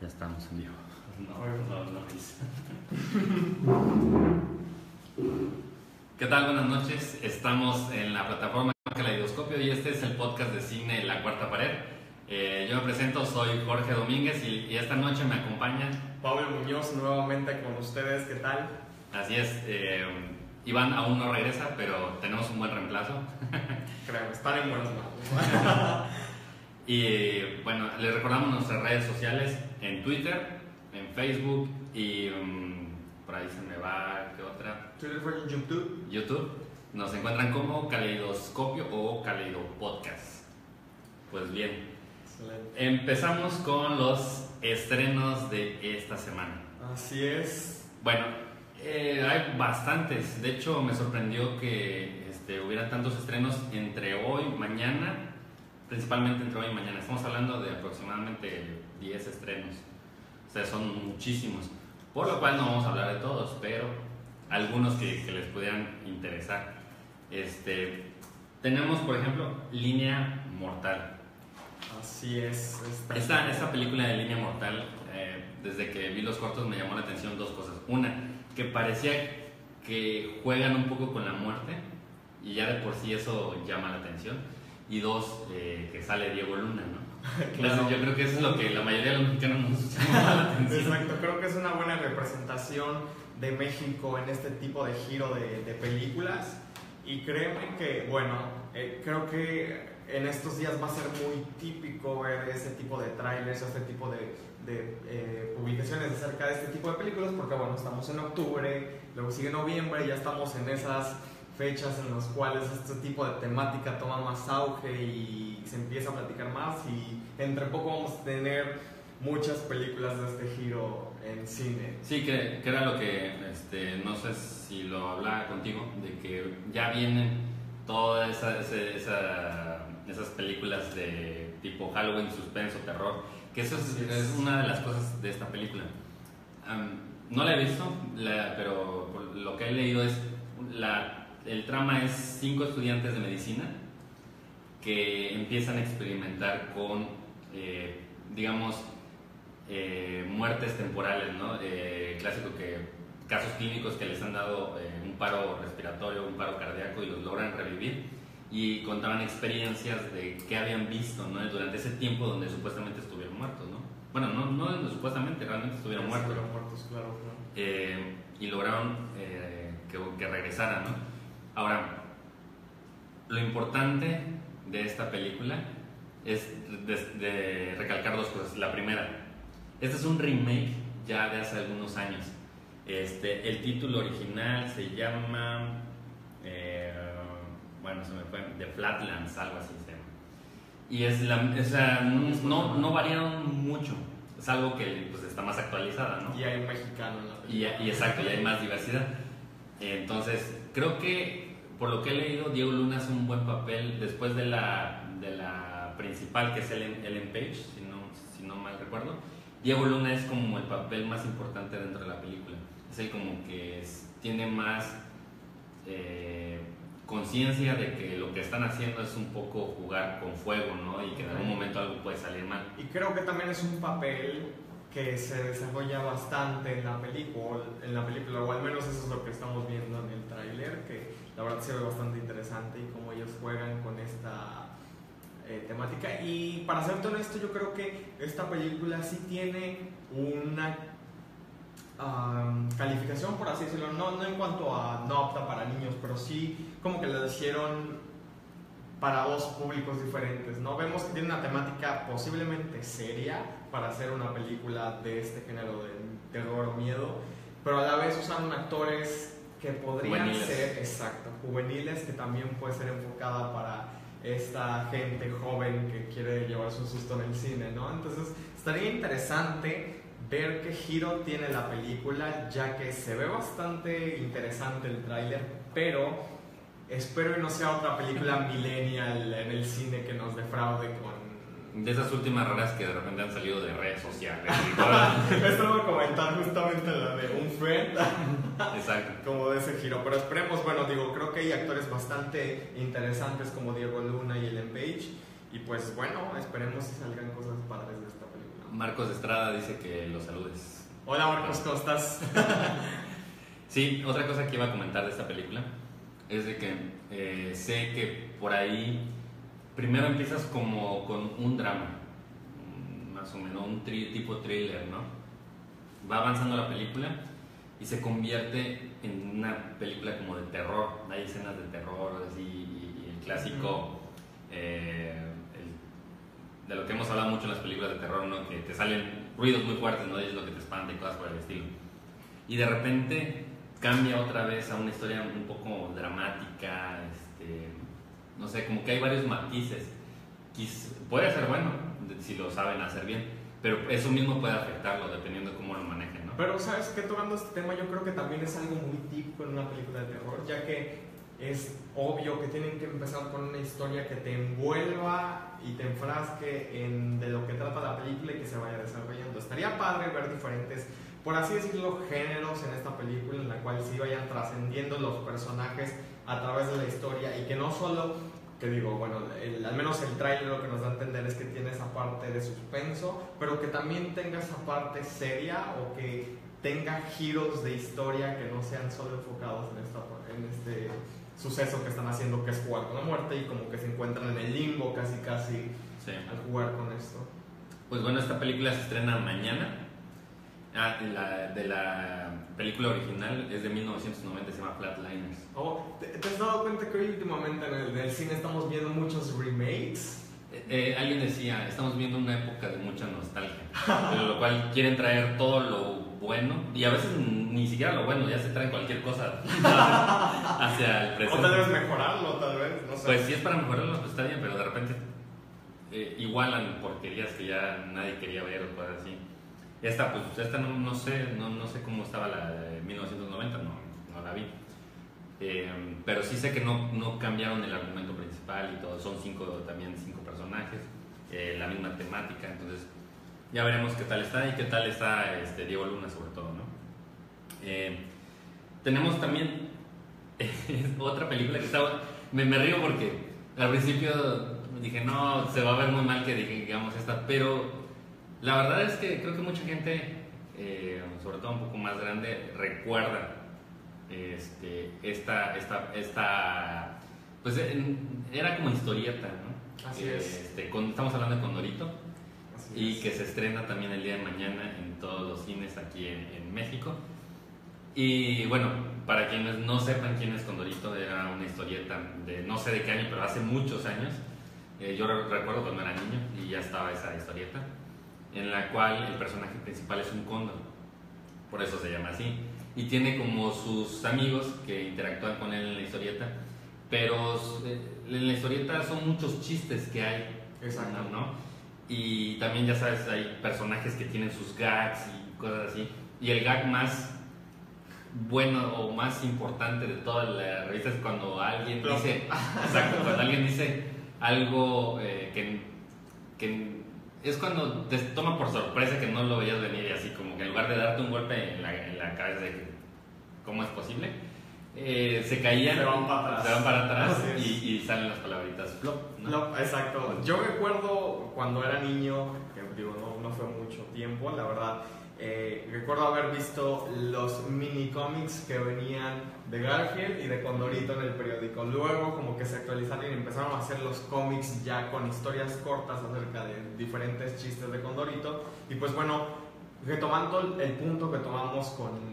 Ya estamos en vivo. No, no, no. ¿Qué tal? Buenas noches. Estamos en la plataforma Caleidoscopio y este es el podcast de cine La Cuarta Pared. Eh, yo me presento, soy Jorge Domínguez y, y esta noche me acompañan, Pablo Muñoz nuevamente con ustedes, ¿qué tal? así es, eh, Iván aún no regresa, pero tenemos un buen reemplazo. Creo, están en buenas manos. Y bueno, les recordamos nuestras redes sociales en Twitter, en Facebook y mm, por ahí se me va, ¿qué otra? Twitter fue en YouTube. YouTube. Nos encuentran como Caleidoscopio o Caleido Podcast. Pues bien, Excelente. empezamos con los estrenos de esta semana. Así es. Bueno, eh, hay bastantes. De hecho, me sorprendió que este, hubieran tantos estrenos entre hoy, mañana, principalmente entre hoy y mañana. Estamos hablando de aproximadamente 10 estrenos. O sea, son muchísimos. Por lo cual no vamos a hablar de todos, pero algunos que, que les pudieran interesar. Este, tenemos, por ejemplo, Línea Mortal. Así es. Esta, esta película de Línea Mortal, eh, desde que vi los cortos me llamó la atención dos cosas. Una, que parecía que juegan un poco con la muerte y ya de por sí eso llama la atención. Y dos, eh, que sale Diego Luna, ¿no? Claro. Entonces, yo creo que eso es lo que la mayoría de los mexicanos nos llama la atención. Exacto, creo que es una buena representación de México en este tipo de giro de, de películas. Y créeme que, bueno, eh, creo que en estos días va a ser muy típico ver ese tipo de trailers, este tipo de, de, eh, publicaciones acerca de este tipo de películas, porque bueno, estamos en octubre, luego sigue noviembre, ya estamos en esas fechas en las cuales este tipo de temática toma más auge y se empieza a platicar más y entre poco vamos a tener muchas películas de este giro en cine. Sí, que, que era lo que, este, no sé si lo hablaba contigo, de que ya vienen todas esa- esa- esas películas de tipo Halloween, suspenso, terror, que eso es, es. una de las cosas de esta película. Am, no la he visto, la- pero lo que he leído es, la, el trama es cinco estudiantes de medicina que empiezan a experimentar con, eh, digamos, eh, muertes temporales, ¿no? Eh, clásico que casos clínicos que les han dado un paro respiratorio, un paro cardíaco y los logran revivir y contaban experiencias de qué habían visto, ¿no? Durante ese tiempo donde supuestamente estuvieron muertos, ¿no? Bueno, no, no donde supuestamente, realmente estuvieron muertos. Estuvieron muertos, claro, claro. Y lograron que, que regresaran, ¿no? Ahora, lo importante de esta película es de, de recalcar dos cosas. La primera, este es un remake ya de hace algunos años. Este, el título original se llama, eh, bueno, se me fue, The Flatlands, algo así se llama. Y es la, o sea, no, no variaron mucho, es algo que pues, está más actualizada, ¿no? Y hay un mexicano en la Y, película. y exacto, y hay más diversidad. Entonces, creo que por lo que he leído, Diego Luna hace un buen papel después de la, de la principal, que es Ellen, Ellen Page, si no, si no mal recuerdo. Diego Luna es como el papel más importante dentro de la película. Es el como que es- tiene más eh, conciencia de que lo que están haciendo es un poco jugar con fuego, ¿no? Y que en algún momento algo puede salir mal. Y creo que también es un papel que se desarrolla bastante en la película, en la película, o al menos eso es lo que estamos viendo en el tráiler, que la verdad se ve bastante interesante y cómo ellos juegan con esta eh, temática. Y para ser honesto, yo creo que esta película sí tiene una calificación, por así decirlo, no, no en cuanto a no apta para niños, pero sí como que lo hicieron para dos públicos diferentes, ¿no? Vemos que tiene una temática posiblemente seria para hacer una película de este género de terror o miedo, pero a la vez usan actores que podrían Juveniles. ser, exacto, juveniles, que también puede ser enfocada para esta gente joven que quiere llevarse un susto en el cine, ¿no? Entonces, estaría interesante ver qué giro tiene la película, ya que se ve bastante interesante el tráiler, pero espero que no sea otra película millennial en el cine que nos defraude con... De esas últimas raras que de repente han salido de redes sociales. Esto lo voy a comentar justamente la de un friend, Exacto. como de ese giro, pero esperemos, bueno, digo, creo que hay actores bastante interesantes como Diego Luna y Ellen Page, y pues bueno, esperemos si salgan cosas padres de esta película. Marcos Estrada dice que los saludes. Hola Marcos, ¿cómo estás? sí, otra cosa que iba a comentar de esta película es de que eh, sé que por ahí primero empiezas como con un drama, más o menos un tipo thriller, ¿no? Va avanzando la película y se convierte en una película como de terror. Hay escenas de terror así, y, el clásico eh, de lo que hemos hablado mucho en las películas de terror, ¿no? que te salen ruidos muy fuertes, ¿no? es lo que te espanta y cosas por el estilo. Y de repente cambia otra vez a una historia un poco dramática, este, no sé, como que hay varios matices. Puede ser bueno si lo saben hacer bien, pero eso mismo puede afectarlo dependiendo de cómo lo manejen. Pero, ¿sabes qué? Tocando este tema, yo creo que también es algo muy típico en una película de terror, ya que es obvio que tienen que empezar con una historia que te envuelva y te enfrasque en de lo que trata la película y que se vaya desarrollando. Estaría padre ver diferentes, por así decirlo, géneros en esta película en la cual sí vayan trascendiendo los personajes a través de la historia y que no solo que digo, bueno, al menos el trailer lo que nos da a entender es que tiene esa parte de suspenso, pero que también tenga esa parte seria o que tenga giros de historia que no sean solo enfocados en, esta, en este suceso que están haciendo, que es jugar con la muerte y como que se encuentran en el limbo casi casi al jugar con esto. Pues bueno, esta película se estrena mañana. Ah, la, de la película original es de 1990, se llama Flatliners. Oh, ¿te, has dado cuenta que hoy últimamente en el, cine estamos viendo muchos remakes? Eh, eh, alguien decía, estamos viendo una época de mucha nostalgia, lo cual quieren traer todo lo bueno y a veces ni siquiera lo bueno, ya se trae cualquier cosa hacia el presente. O tal vez mejorarlo, tal vez, no sé. Pues si es para mejorarlo, pues está bien, pero de repente eh, igualan porquerías que ya nadie quería ver o cosas así. Esta, pues, esta no, sé, no, no, sé cómo estaba la de 1990, no, no la vi. Eh, pero sí sé que no, no, cambiaron el argumento principal y todo, son cinco, también cinco personajes, eh, la misma temática, entonces ya veremos qué tal está y qué tal está este, Diego Luna sobre todo, ¿no? Eh, tenemos también otra película que estaba, me, me río porque al principio dije, no, se va a ver muy mal que digamos esta, pero la verdad es que creo que mucha gente, eh, sobre todo un poco más grande, recuerda este, esta, esta, esta, pues era como historieta, ¿no? Así es. Este, estamos hablando de Condorito y que se estrena también el día de mañana en todos los cines aquí en, México. Y bueno, para quienes no sepan quién es Condorito, era una historieta de no sé de qué año, pero hace muchos años. Eh, yo recuerdo cuando era niño y ya estaba esa historieta en la cual el personaje principal es un cóndor, por eso se llama así, y tiene como sus amigos que interactúan con él en la historieta, pero eh, en la historieta son muchos chistes que hay, Exacto. ¿no? Y también ya sabes, hay personajes que tienen sus gags y cosas así, y el gag más bueno o más importante de toda la revista es cuando alguien dice, exacto, cuando alguien dice algo eh, que, que es cuando te toma por sorpresa que no lo veías venir y así como que en lugar de darte un golpe en la, en la cabeza de cómo es posible, eh, se caían, se van para atrás, se van para atrás y, y, salen las palabritas flop. ¿no? exacto. Yo recuerdo cuando era niño, que digo, no, no fue mucho tiempo, la verdad, eh, recuerdo haber visto los mini cómics que venían de Garfield y de Condorito en el periódico. Luego como que se actualizaron y empezaron a hacer los cómics ya con historias cortas acerca de diferentes chistes de Condorito. Y pues bueno, retomando el punto que tomamos con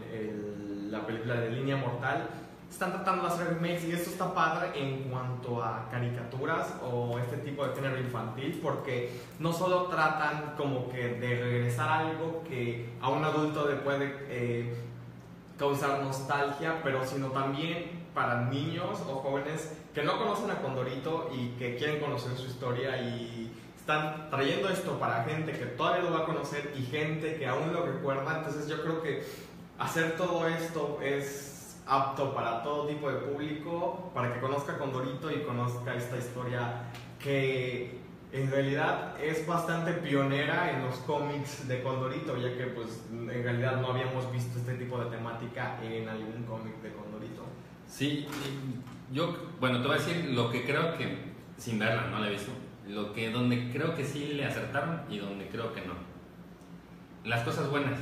la película de Línea Mortal, están tratando de hacer remakes y esto está padre en cuanto a caricaturas o este tipo de género infantil porque no solo tratan como que de regresar algo que a un adulto le puede eh, causar nostalgia, pero sino también para niños o jóvenes que no conocen a Condorito y que quieren conocer su historia y están trayendo esto para gente que todavía lo va a conocer y gente que aún lo recuerda, entonces yo creo que hacer todo esto es apto para todo tipo de público, para que conozca Condorito y conozca esta historia que en realidad es bastante pionera en los cómics de Condorito, ya que pues en realidad no habíamos visto este tipo de temática en algún cómic de Condorito. Sí, yo, bueno, te voy a decir lo que creo que, sin verla, no la he visto, lo que, donde creo que sí le acertaron y donde creo que no. las cosas buenas,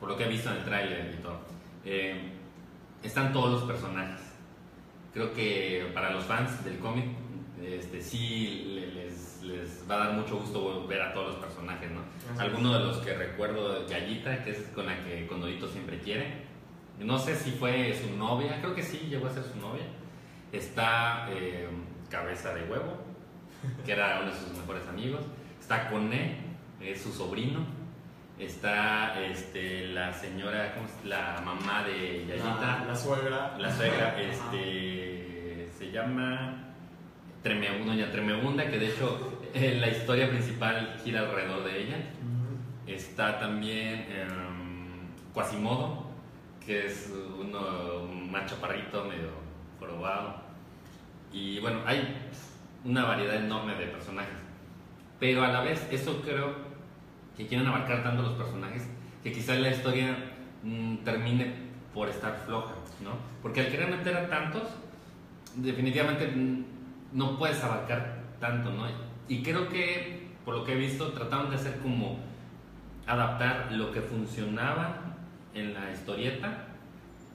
por lo que he visto en el tráiler y todo, eh, están todos los personajes. Creo que para los fans del cómic, este, sí le- les, les va a dar mucho gusto ver a todos los personajes, ¿no? Así de los que recuerdo, Yayita, que es con la que Condorito siempre quiere. No sé si fue su novia, creo que sí, llegó a ser su novia. Está eh, Cabeza de Huevo, que era uno de sus mejores amigos. Está Coné, es su sobrino. Está este, la señora, ¿cómo es? la mamá de Yayita, La, la suegra. la suegra, Ajá. este, se llama Tremebunda, doña Tremebunda, que de hecho eh, la historia principal gira alrededor de ella. Está también em, Quasimodo, que es uno, un más chaparrito, medio jorobado. Y bueno, hay una variedad enorme de personajes. Pero a la vez, eso creo que quieren abarcar tanto los personajes que quizás la historia mm, termine por estar floja, ¿no? Porque al querer meter a tantos, definitivamente mm, no puedes abarcar tanto, ¿no? Y creo que, por lo que he visto, trataron de hacer como adaptar lo que funcionaba en la historieta,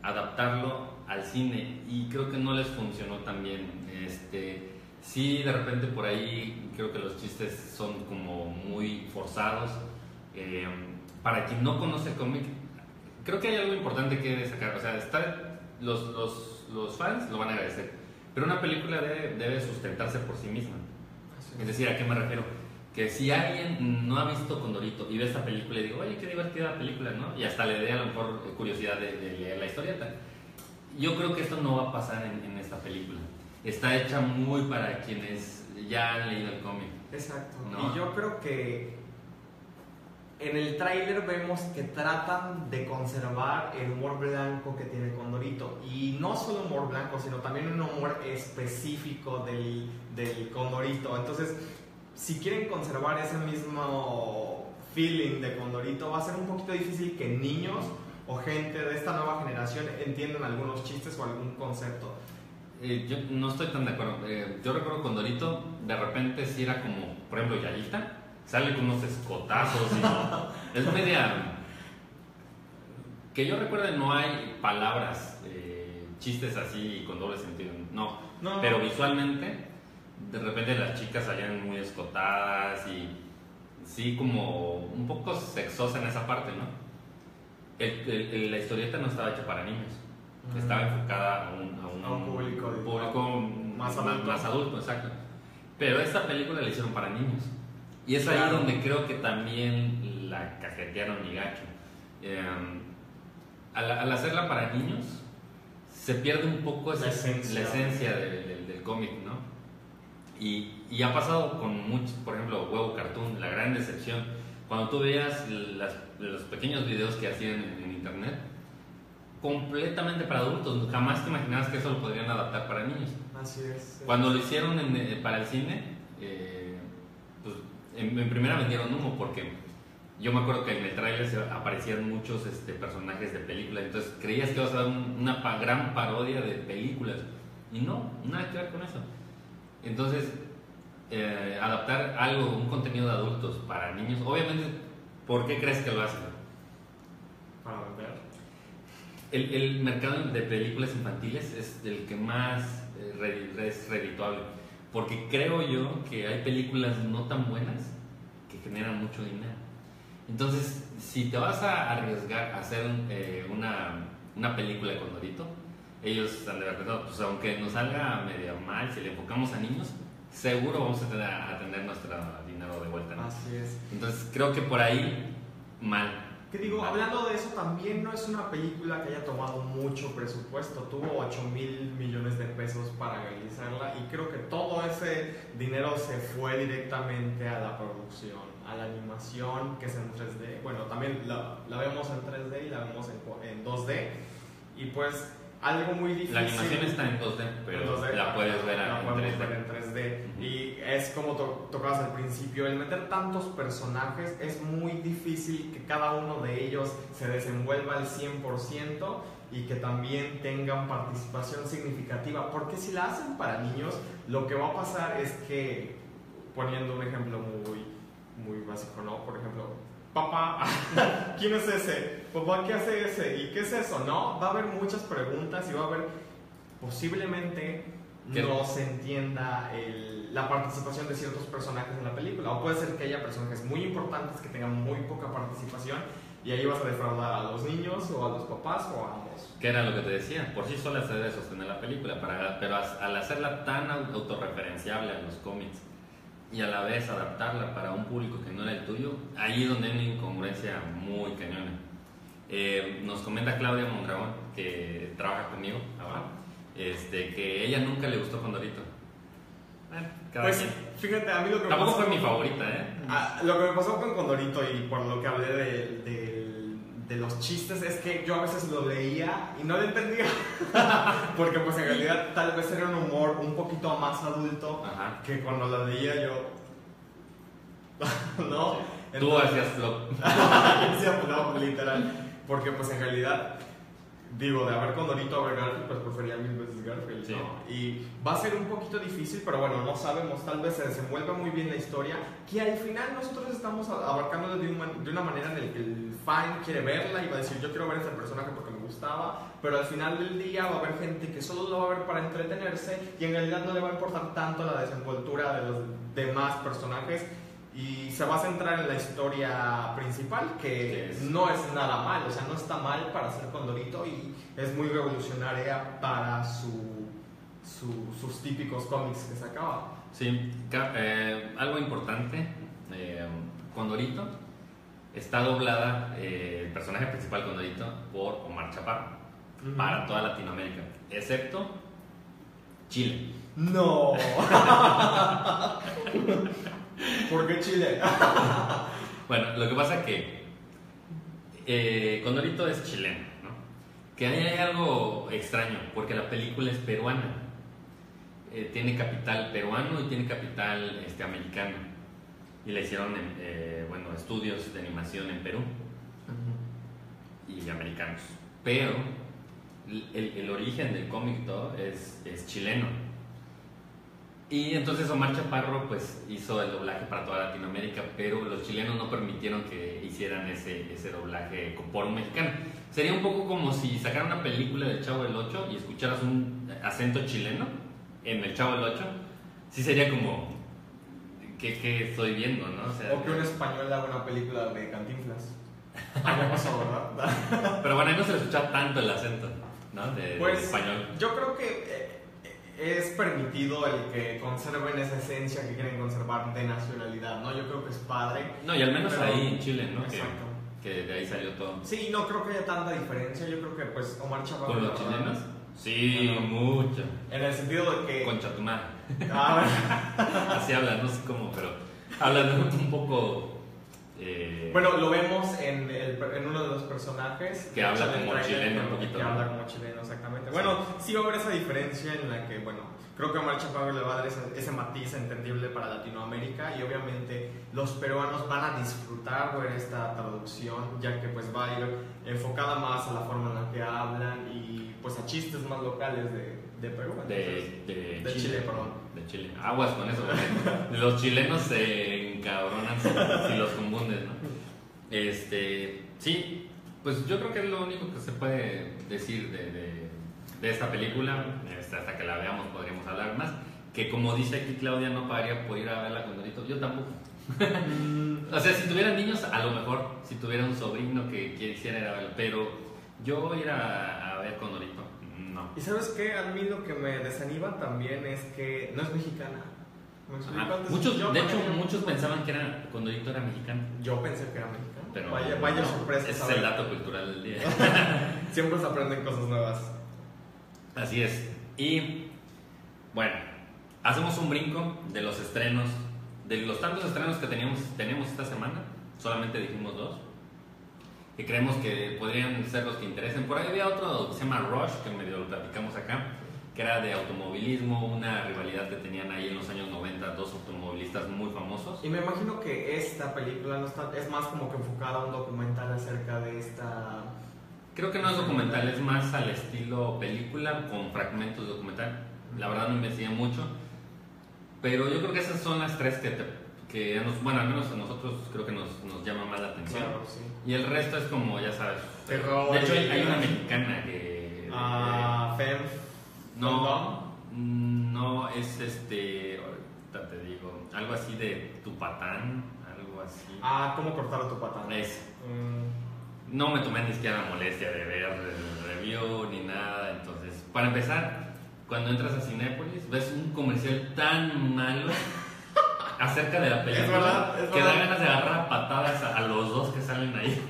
adaptarlo al cine y creo que no les funcionó tan bien. Este, sí, de repente por ahí creo que los chistes son como muy forzados. Eh, para quien no conoce el cómic, creo que hay algo importante que destacar. O sea, está, los, los, los fans lo van a agradecer, pero una película debe, debe sustentarse por sí misma. Es decir, ¿a qué me refiero? Que si alguien no ha visto Condorito y ve esta película y digo, oye, qué divertida la película, ¿no? Y hasta le dé a lo mejor curiosidad de, de leer la historieta. Yo creo que esto no va a pasar en, en esta película. Está hecha muy para quienes ya han leído el cómic. Exacto. ¿No? Y yo creo que en el tráiler vemos que tratan de conservar el humor blanco que tiene Condorito. Y no solo humor blanco, sino también un humor específico del, del Condorito. Entonces, si quieren conservar ese mismo feeling de Condorito, va a ser un poquito difícil que niños o gente de esta nueva generación entiendan algunos chistes o algún concepto. Eh, yo no estoy tan de acuerdo. Eh, yo recuerdo Condorito, de repente sí era como, por ejemplo, Yayita, sale con unos escotazos y es media... Que yo recuerde no hay palabras, eh, chistes así con doble sentido, no. No. Pero visualmente, de repente las chicas salían muy escotadas y sí como un poco sexosa en esa parte, ¿no? El- el- el- la historieta no estaba hecha para niños, Ujú. estaba enfocada a un, a un- A un público público más, adulto. más adulto, exacto. Pero esta película la hicieron para niños. Y es ahí Claro. donde creo que también la cajetearon y gacho. Eh, al, al hacerla para niños, se pierde un poco esa, La esencia. la esencia del, del- del cómic, ¿no? Y, y ha pasado con muchos, por ejemplo, Huevo Cartoon, la gran decepción. Cuando tú veas las- los pequeños videos que hacían en, en internet, completamente para adultos, jamás te imaginabas que eso lo podrían adaptar para niños. Así es. Cuando lo hicieron en- eh, para el cine, en, en primera vendieron humo porque yo me acuerdo que en el tráiler aparecían muchos este, personajes de películas, entonces creías que ibas a un- una pa- gran parodia de películas y no, nada que ver con eso. Entonces, eh, adaptar algo, un contenido de adultos para niños, obviamente, ¿por qué crees que lo hacen? Para vender. El, el mercado de películas infantiles es el que más eh, es redituable. Porque creo yo que hay películas no tan buenas que generan mucho dinero. Entonces, si te vas a arriesgar a hacer eh, una, una película de Condorito, ellos han de haber pensado, pues aunque nos salga medio mal, si le enfocamos a niños, seguro vamos a tener, a tener nuestro dinero de vuelta. ¿no? Así es. Entonces, creo que por ahí, mal. Que digo, hablando de eso, también no es una película que haya tomado mucho presupuesto. Tuvo 8 mil millones de pesos para realizarla y creo que todo ese dinero se fue directamente a la producción, a la animación que es en 3D. Bueno, también la, la vemos en 3D y la vemos en, en 2D. Y pues algo muy difícil. La animación está en 2D, pero En 2D, la puedes ver la en podemos 3D. ver en 3D. Ujú. Y es como to- tocabas al principio, el meter tantos personajes es muy difícil que cada uno de ellos se desenvuelva al 100% y que también tengan participación significativa. Porque si la hacen para niños, lo que va a pasar es que, poniendo un ejemplo muy, muy básico, ¿no? Por ejemplo, papá, ¿quién es ese? Papá, ¿qué hace ese? ¿Y qué es eso? No, va a haber muchas preguntas y va a haber posiblemente ¿Qué? no se entienda el- la participación de ciertos personajes en la película. O puede ser que haya personajes muy importantes que tengan muy poca participación y ahí vas a defraudar a los niños o a los papás o a ambos. Que era lo que te decía, por sí sola se debe sostener la película, para, pero al hacerla tan au- autorreferenciable a los cómics y a la vez adaptarla para un público que no era el tuyo, ahí es donde hay una incongruencia muy cañona. Eh, nos comenta Claudia Mondragón, que trabaja conmigo ahora, este, que ella nunca le gustó Condorito. Cada Pues fíjate, a mí lo que me Tampoco pasó- fue mi favorita, ¿eh? Ah, lo que me pasó con Condorito y por lo que hablé de, de- de los chistes es que yo a veces lo leía y no lo entendía. Porque pues en realidad tal vez era un humor un poquito más adulto Ajá. que cuando lo leía yo... ¿No? Tú hacías flop. Hacía flop, literal. Porque pues en realidad, digo, de haber Condorito a ver Garfield, pues prefería mil veces Garfield, Sí. ¿no? Y va a ser un poquito difícil, pero bueno, no sabemos, tal vez se desenvuelve muy bien la historia, que al final nosotros estamos abarcando de, un de una manera en la que el fan quiere verla y va a decir, yo quiero ver a este personaje porque me gustaba, pero al final del día va a haber gente que solo lo va a ver para entretenerse y en realidad no le va a importar tanto la desenvoltura de los demás personajes y se va a centrar en la historia principal, que no es nada mal, o sea, no está mal para ser Condorito y es muy revolucionaria para su, su- sus típicos cómics que sacaba. Sí, eh, algo importante, eh, Condorito está doblada, eh, el personaje principal Condorito, por Omar Chaparro, para toda Latinoamérica, excepto Chile. No. ¿Por qué Chile? Bueno, lo que pasa es que eh, Condorito es chileno, ¿no? Que ahí hay algo extraño, porque la película es peruana. Eh, tiene capital peruano y tiene capital este, americano. Y le hicieron en, eh, bueno, estudios de animación en Perú y americanos. Pero el, el origen del cómic todo es, es chileno. Y entonces Omar Chaparro pues hizo el doblaje para toda Latinoamérica, pero los chilenos no permitieron que hicieran ese, ese doblaje por un mexicano. Sería un poco como si sacaran una película del Chavo del 8 y escucharas un acento chileno en el Chavo del 8. Sí sería como, ¿qué, qué estoy viendo? ¿no? O sea, O que un español haga una película de Cantinflas. Pasó, ¿verdad? Pero bueno, ahí no se le escucha tanto el acento, ¿no? De, de Pues español. yo creo que eh, es permitido el que conserven esa esencia que quieren conservar de nacionalidad, ¿no? Yo creo que es padre. No, y al menos Pero- ahí en Chile, ¿no? Que, Exacto. que de ahí salió todo. Sí, no creo que haya tanta diferencia. Yo creo que pues Omar Chaparro. ¿Con los chilenos? Sí, Bueno. mucho. En el sentido de que. Concha tu madre. Ah, Así hablan, no sé cómo, pero hablan un poco. Eh, bueno, lo vemos en, el- en uno de los personajes. Que habla como tráiler, chileno un poquito, Que ¿no? habla como chileno, exactamente. Bueno, sí va a haber esa diferencia en la que, bueno, creo que Omar Chaparro le va a dar ese, ese matiz entendible para Latinoamérica y obviamente los peruanos van a disfrutar ver esta traducción, ya que pues va a ir enfocada más a la forma en la que hablan y pues a chistes más locales de, de Perú. de, de, de Chile, perdón. De Chile. Aguas con eso, porque los chilenos se encabronan si, los confundes, ¿no? Este, sí, pues yo creo que es lo único que se puede decir de, de- de esta película. Este, hasta que la veamos podríamos hablar más. Que como dice aquí Claudia, no pagaría por ir a verla con Dorito. Yo tampoco. O sea, si tuvieran niños, a lo mejor, si tuviera un sobrino que quisiera ir a verla, pero yo ir a, a ver con Dorito, no. Y sabes qué, a mí lo que me desanima también es que no es mexicana. Muchos, yo de hecho, muchos pensaban que era Condorito era mexicano. Yo pensé que era mexicano. Pero vaya vaya no, sorpresa. Ese es el dato cultural del día. Siempre se aprenden cosas nuevas. Así es. Y bueno, hacemos un brinco de los estrenos, de los tantos estrenos que teníamos, tenemos esta semana. Solamente dijimos dos. Que creemos que podrían ser los que interesen. Por ahí había otro que se llama Rush, que medio lo platicamos acá, que era de automovilismo, una rivalidad que tenían ahí en los años 90 dos automovilistas muy famosos. Y me imagino que esta película no está, es más como que enfocada a un documental acerca de esta. Creo que no es documental, es más al estilo película con fragmentos de documental. La verdad no investigué mucho, pero yo creo que esas son las tres que, te- que nos, bueno, al menos a nosotros creo que nos, nos llama más la atención. Claro. Y el resto es como, ya sabes. Terror De hecho, hay, una mexicana que. Ah, no, no, es este. ahorita te digo, algo así de tu patán, algo así. Ah, ¿cómo cortar a tu patán? Es. Mm, No me tomé ni siquiera la molestia de ver el review ni nada. Entonces, para empezar, cuando entras a Cinépolis, ves un comercial tan malo acerca de la película Es verdad, es que da ganas de agarrar a patadas a, a los dos que salen ahí.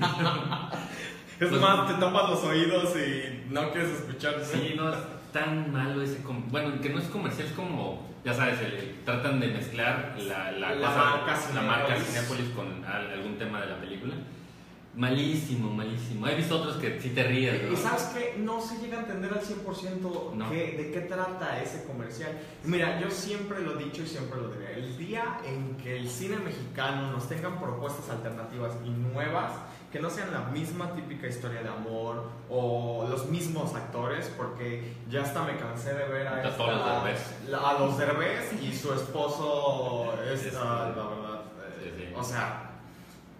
Es Pues- más, te tapas los oídos y no quieres escuchar. Sí, no, es tan malo ese. Bueno, que no es comercial, es como, ya sabes, el- tratan de mezclar la, la, La cosa- marca la marca. Cinépolis con al- algún tema de la película. Malísimo, malísimo. He visto otros que sí te ríes, ¿no? Y sabes que no se llega a entender al 100% No. qué- de qué trata ese comercial. Mira, yo siempre lo he dicho y siempre lo diré. El día en que el cine mexicano nos tengan propuestas alternativas y nuevas, que no sean la misma típica historia de amor o los mismos actores, porque ya hasta me cansé de ver a, esta- la- a los Derbez y su esposo, esta, sí. la verdad. eh, Sí, sí. O sea,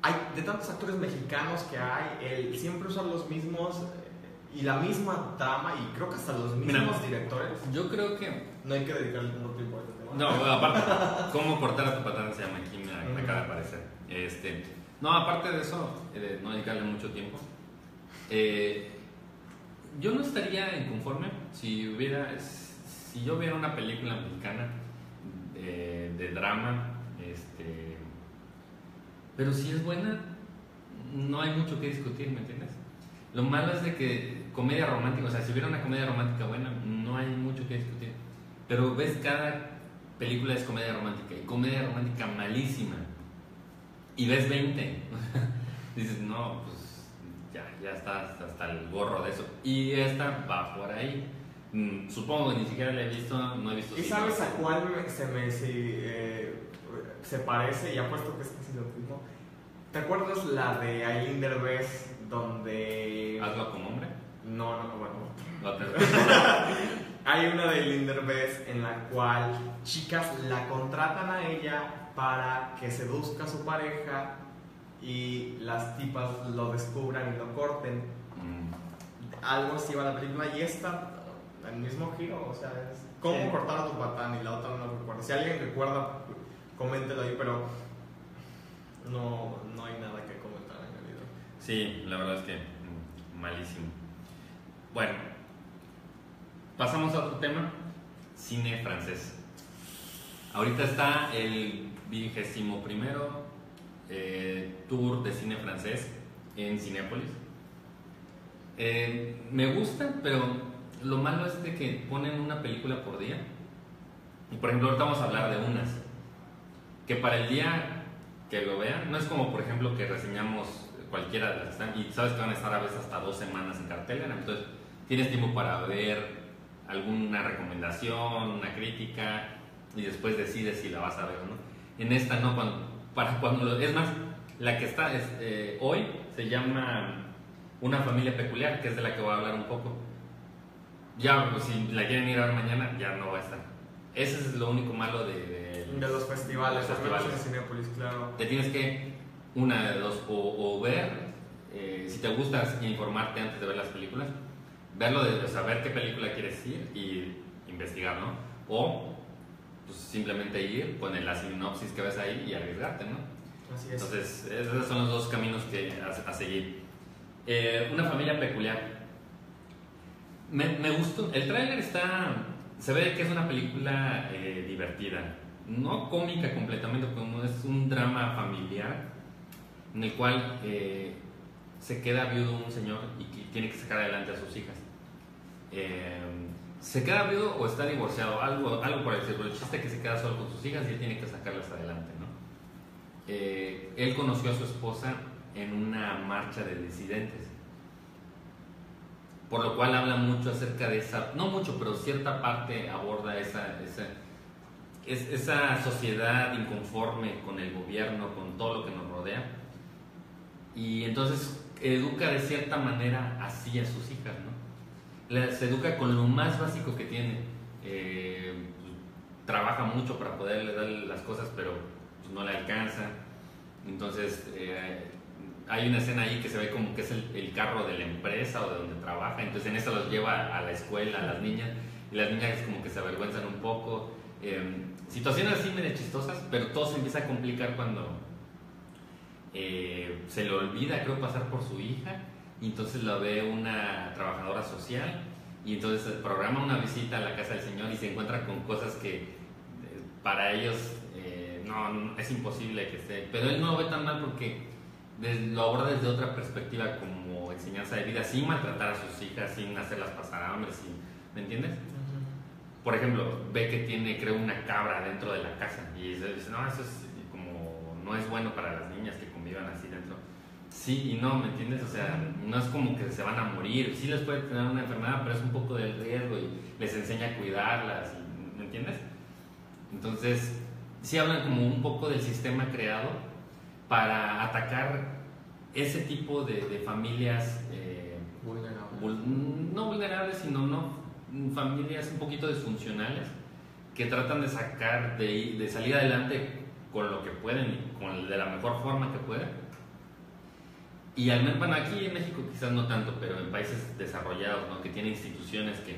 hay de tantos actores mexicanos que hay, el siempre usar los mismos eh, y la misma trama y creo que hasta los Mira. mismos directores. Yo creo que No hay que dedicarle tanto tiempo a este tema. No, aparte, ¿cómo cortar a tu patán se llama aquí? Me, me acaba de aparecer. Este, no, aparte de eso, eh, no dedicarle mucho tiempo, eh, yo no estaría inconforme si hubiera, si yo viera una película mexicana de, de drama, este, pero si es buena, no hay mucho que discutir, ¿me entiendes? Lo malo es de que comedia romántica, o sea, si hubiera una comedia romántica buena, no hay mucho que discutir. Pero ves cada película es comedia romántica y comedia romántica malísima. Y ves 20. Dices, no, pues ya, ya estás hasta el gorro de eso. Y esta va por ahí. Mm, supongo que ni siquiera la he visto, no he visto. ¿Y sabes a cuál se me eh, se parece? Y apuesto que es casi lo mismo. ¿Te acuerdas la de Aileen Derbez donde... Hazlo como hombre. No, no, bueno. Otra. Hay una de Linderbez en la cual chicas la contratan a ella para que seduzca a su pareja y las tipas lo descubran y lo corten. Mm, Algo así va la película y esta, el mismo giro, o sea, es cómo Sí. cortar a tu patán y la otra no recuerdo. Si alguien recuerda, coméntelo ahí, pero no, no hay nada que comentar en el video. Sí, la verdad es que mm, malísimo. Bueno, pasamos a otro tema, cine francés. Ahorita está el vigésimo primero eh, tour de cine francés en Cinépolis. Eh, me gusta, pero lo malo es de que ponen una película por día. Y por ejemplo, ahorita vamos a hablar de unas. Que para el día que lo vean, no es como por ejemplo que reseñamos cualquiera de las que están y sabes que van a estar a veces hasta dos semanas en cartelera. Entonces tienes tiempo para ver alguna recomendación, una crítica y después decides si la vas a ver o no. En esta no, cuando, para cuando lo- es más, la que está es, eh, hoy se llama Una familia peculiar, que es de la que voy a hablar un poco. Ya, pues, si la quieren ir a ver mañana, ya no va a estar. Ese es lo único malo de... de- De los festivales, Los festivales. en Cinépolis, claro. te tienes que, una de dos, o, o ver, eh, si te gusta informarte antes de ver las películas, verlo, de, o sea, ver qué película quieres ir y investigar, ¿no? O pues, simplemente ir, poner la sinopsis que ves ahí y arriesgarte, ¿no? Así es. Entonces, esos son los dos caminos que a, a seguir. Eh, una familia peculiar. Me, me gustó. El tráiler está. Se ve que es una película eh, divertida. No cómica completamente, como es un drama familiar en el cual eh, se queda viudo un señor y tiene que sacar adelante a sus hijas. Eh, se queda viudo o está divorciado, algo, algo por el estilo. El chiste es que se queda solo con sus hijas y él tiene que sacarlas adelante, ¿no? Él conoció a su esposa en una marcha de disidentes. Por lo cual habla mucho acerca de esa, no mucho, pero cierta parte aborda esa, esa, es- esa sociedad inconforme con el gobierno, con todo lo que nos rodea. Y entonces educa de cierta manera así a sus hijas, ¿no? Las educa con lo más básico que tiene. Eh, trabaja mucho para poderle dar las cosas, pero pues, no le alcanza. Entonces, eh, hay una escena ahí que se ve como que es el, carro de la empresa o de donde trabaja, entonces en eso los lleva a la escuela, a las niñas, y las niñas como que se avergüenzan un poco. Eh, situaciones así medio chistosas, pero todo se empieza a complicar cuando eh, se le olvida, creo, pasar por su hija, y entonces la ve una trabajadora social, y entonces programa una visita a la casa del señor y se encuentra con cosas que eh, para ellos eh, no, no- es imposible que esté, pero él no lo ve tan mal porque des- lo aborda desde otra perspectiva como enseñanza de vida, sin maltratar a sus hijas, sin hacerlas pasar hambre, sin, ¿me entiendes? por ejemplo, ve que tiene, creo, una cabra dentro de la casa y dice, no, eso es como, no es bueno para las niñas que convivan así dentro. Sí y no, ¿me entiendes? O sea, no es como que se van a morir, sí les puede tener una enfermedad, pero es un poco del riesgo y les enseña a cuidarlas, ¿me entiendes? Entonces, sí hablan como un poco del sistema creado para atacar ese tipo de, de familias eh, Vulnerable. vul- no vulnerables, sino no familias un poquito disfuncionales que tratan de sacar, de, de salir adelante con lo que pueden y con, de la mejor forma que pueden. Y al menos, bueno, aquí en México quizás no tanto, pero en países desarrollados, ¿no? que tienen instituciones que,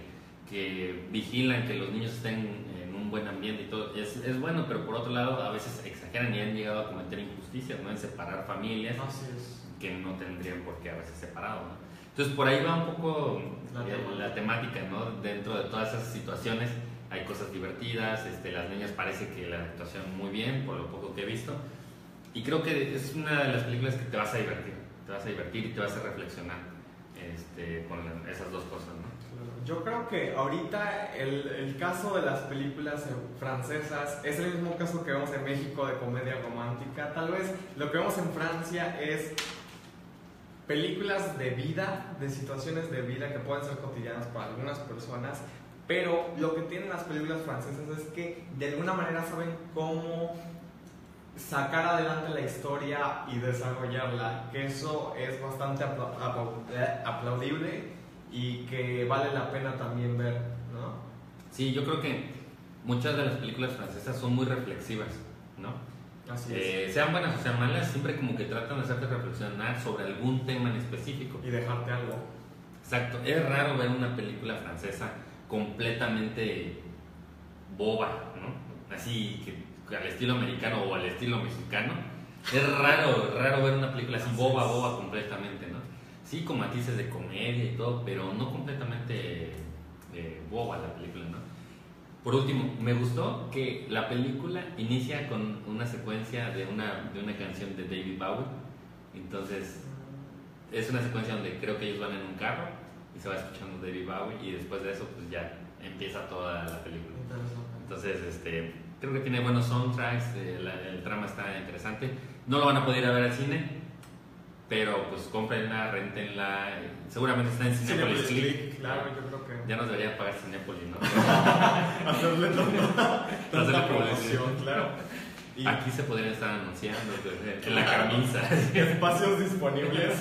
que vigilan que los niños estén en un buen ambiente y todo, es, es bueno, pero por otro lado a veces exageran y han llegado a cometer injusticias, ¿no? En separar familias Así es. que no tendrían por qué haberse separado. ¿no? Entonces por ahí va un poco La eh, temática. la temática, ¿no? Dentro de todas esas situaciones hay cosas divertidas, este, las niñas parece que la actuación muy bien, por lo poco que he visto, y creo que es una de las películas que te vas a divertir, te vas a divertir y te vas a reflexionar este, con esas dos cosas, ¿no? Yo creo que ahorita el, el caso de las películas francesas es el mismo caso que vemos en México de comedia romántica. Tal vez lo que vemos en Francia es películas de vida, de situaciones de vida que pueden ser cotidianas para algunas personas, pero lo que tienen las películas francesas es que de alguna manera saben cómo sacar adelante la historia y desarrollarla, que eso es bastante aplau- eh, aplaudible y que vale la pena también ver, ¿no? Sí, yo creo que muchas de las películas francesas son muy reflexivas, ¿no? Así es. Eh, sean buenas o sean malas, siempre como que tratan de hacerte reflexionar sobre algún tema en específico. Y dejarte algo. Exacto, es raro ver una película francesa completamente boba, ¿no? Así que al estilo americano o al estilo mexicano. Es raro, raro ver una película así Así boba, es. boba completamente. Sí, con matices de comedia y todo, pero no completamente eh, boba la película, ¿no? Por último, me gustó que la película inicia con una secuencia de una, de una canción de David Bowie. Entonces, es una secuencia donde creo que ellos van en un carro y se va escuchando David Bowie y después de eso pues ya empieza toda la película. Entonces, este, creo que tiene buenos soundtracks, eh, la- el trama está interesante. No lo van a poder ir a ver al cine, pero pues cómprenla, rentenla. eh, Seguramente está en Cinepolis Click. Claro, yo creo que. Ya nos debería pagar Cinepolis, ¿no? Hacerle tanta, tanta promoción. promoción, claro. Y Aquí se podrían estar anunciando pues, en la camisa. espacios disponibles.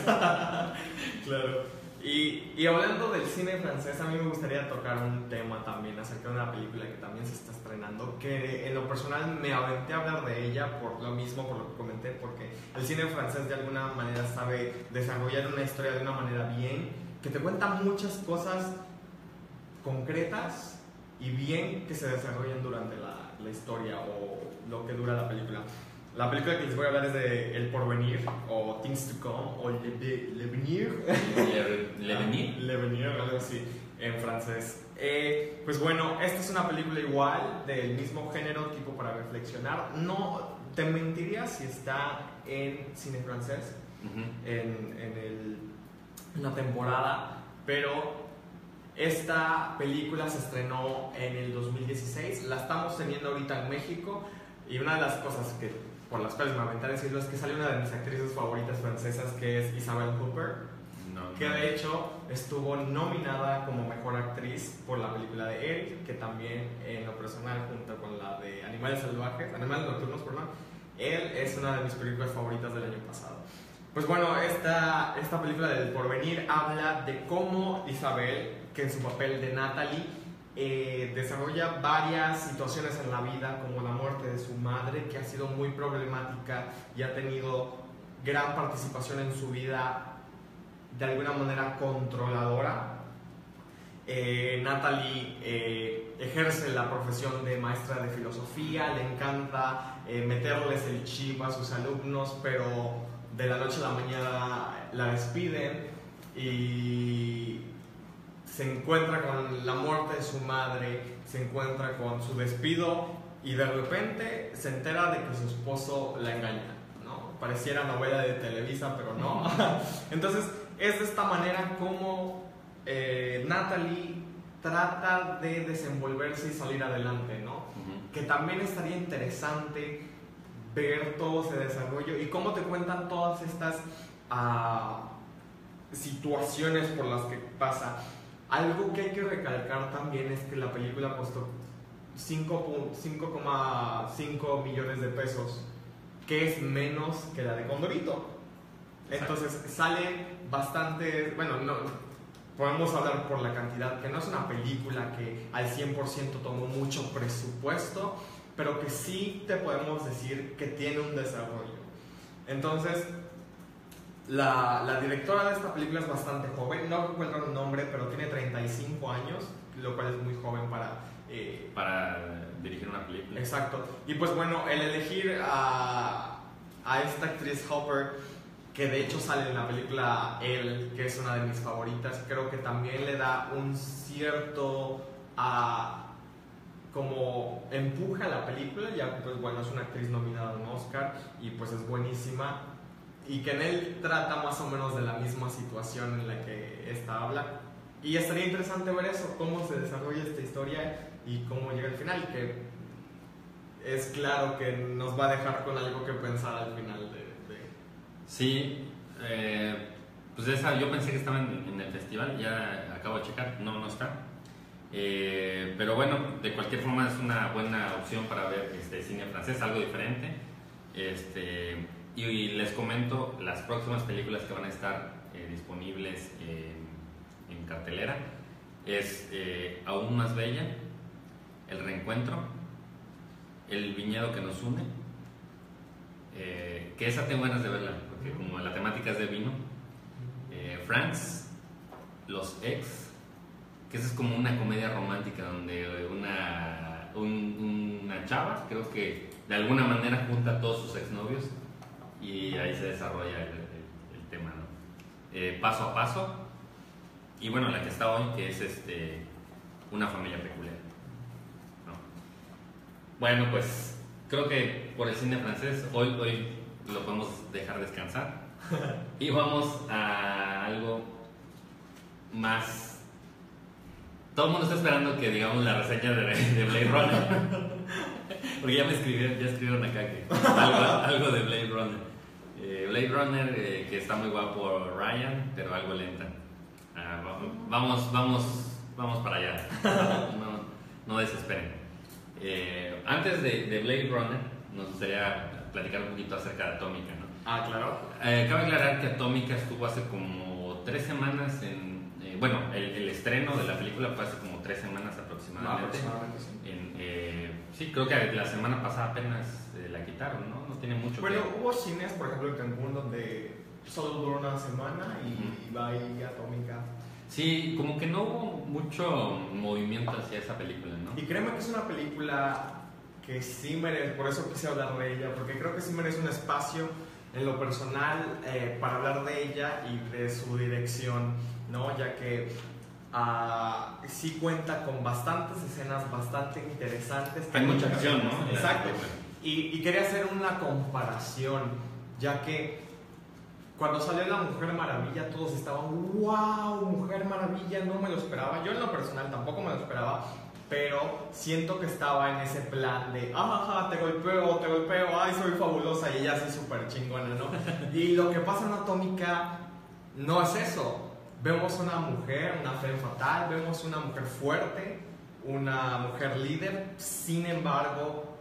claro. Y, hablando del cine francés, a mí me gustaría tocar un tema también acerca de una película que también se está estrenando, que en lo personal me aventé a hablar de ella por lo mismo, por lo que comenté, porque el cine francés de alguna manera sabe desarrollar una historia de una manera bien, que te cuenta muchas cosas concretas y bien que se desarrollan durante la, la historia o lo que dura la película. La película que les voy a hablar es de El Porvenir o Things to Come o Le, Ve- L'Avenir. Le, le vení. L'Avenir, algo así en francés. Eh, pues bueno, esta es una película igual del mismo género, tipo para reflexionar. No te mentiría si está en cine francés Ujú. en, en, el- en la temporada, pero esta película se estrenó en el 2016, la estamos teniendo ahorita en México y una de las cosas que por las cuales me aventé a decirlo es que sale una de mis actrices favoritas francesas que es Isabelle Hooper, No, que no. de hecho estuvo nominada como mejor actriz por la película de Eric, que también en lo personal junto con la de Animales Salvajes, Animales Nocturnos, perdón, él es una de mis películas favoritas del año pasado. Pues bueno, esta, esta película del porvenir habla de cómo Isabel, que en su papel de Natalie, eh, desarrolla varias situaciones en la vida, como la muerte de su madre, que ha sido muy problemática y ha tenido gran participación en su vida de alguna manera controladora. Eh, Natalie eh, ejerce la profesión de maestra de filosofía, le encanta eh, meterles el chip a sus alumnos, pero de la noche a la mañana la despiden y se encuentra con la muerte de su madre, se encuentra con su despido y de repente se entera de que su esposo la engaña. ¿no? Pareciera novela de Televisa, pero no. Entonces es de esta manera como eh, Natalie trata de desenvolverse y salir adelante, ¿no? Ujú. Que también estaría interesante ver todo ese desarrollo y cómo te cuentan todas estas ah, situaciones por las que pasa. Algo que hay que recalcar también es que la película costó 5 5,5 millones de pesos, que es menos que la de Condorito. Entonces sale bastante, bueno, no, podemos hablar por la cantidad, que no es una película que al 100% tomó mucho presupuesto, pero que sí te podemos decir que tiene un desarrollo. Entonces, la, la directora de esta película es bastante joven, no recuerdo el nombre, pero tiene 35 años, lo cual es muy joven para... eh, Para dirigir una película. Exacto. Y pues bueno, el elegir a, a esta actriz Hopper, que de hecho sale en la película Elle, que es una de mis favoritas, creo que también le da un cierto ah, como empuje a la película, ya pues bueno, es una actriz nominada a un Oscar y pues es buenísima. Y que en él trata más o menos de la misma situación en la que esta habla. Y estaría interesante ver eso, cómo se desarrolla esta historia y cómo llega al final, que es claro que nos va a dejar con algo que pensar al final de... de- Sí, eh, pues esa yo pensé que estaba en, en el festival, ya acabo de checar, no, no está. Eh, pero bueno, de cualquier forma es una buena opción para ver este cine francés, algo diferente. Este, y, les comento las próximas películas que van a estar eh, disponibles en, cartelera. Es eh, Aún más bella, El reencuentro, El viñedo que nos une, eh, que esa tengo ganas de verla, porque como la temática es de vino. Eh, Franks, Los Ex, que esa es como una comedia romántica donde una, un- una chava, creo que de alguna manera junta a todos sus exnovios y ahí se desarrolla el, el- el tema, ¿no? Eh, paso a paso. Y bueno, la que está hoy, que es este, una familia peculiar. ¿no? Bueno, pues creo que por el cine francés hoy, hoy lo podemos dejar descansar. Y vamos a algo más. Todo el mundo está esperando que digamos la reseña de, de Blade Runner. Porque ya me escribieron, ya escribieron acá que algo, algo de Blade Runner. Eh, Blade Runner, eh, que está muy guapo Ryan, pero algo lenta. Ah, va- vamos, vamos, vamos para allá. No, no desesperen. Eh, antes de, de Blade Runner, nos gustaría platicar un poquito acerca de Atómica, ¿no? Ah, claro. Eh, cabe aclarar que Atómica estuvo hace como tres semanas en... eh, bueno, el, el estreno de la película fue hace como tres semanas aproximadamente. aproximadamente sí. En, eh, sí, creo que la semana pasada apenas eh, la quitaron, ¿no? No tiene mucho Bueno, que... hubo cines, por ejemplo, en Cancún, donde solo duró una semana y va ahí atómica. Sí, como que no hubo mucho movimiento hacia esa película, ¿no? Y créeme que es una película que sí merece, por eso quise hablar de ella, porque creo que sí merece un espacio en lo personal eh, para hablar de ella y de su dirección, ¿no? Ya que sí cuenta con bastantes escenas bastante interesantes. Hay mucha acción, ¿no? Exacto. Y, y quería hacer una comparación, ya que cuando salió La Mujer Maravilla todos estaban, wow, Mujer Maravilla, no me lo esperaba. Yo en lo personal tampoco me lo esperaba, pero siento que estaba en ese plan de, ajá, te golpeo, te golpeo, ay, soy fabulosa y ella así súper chingona, ¿no? Y lo que pasa en Atómica no es eso. Vemos una mujer, una fe fatal, vemos una mujer fuerte, una mujer líder, sin embargo,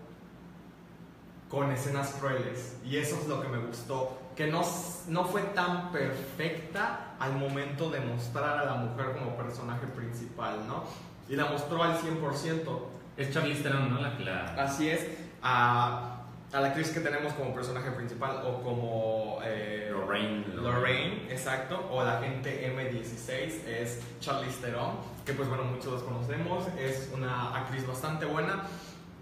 con escenas crueles. Y eso es lo que me gustó, que no, no fue tan perfecta al momento de mostrar a la mujer como personaje principal, ¿no? Y la mostró al 100%. Es Charlize Theron, ¿no? La la... Así es. ah, a la actriz que tenemos como personaje principal o como eh, Lorraine. Lorraine, exacto, o la agente M16 es Charlize Theron, que pues bueno, muchos los conocemos, es una actriz bastante buena.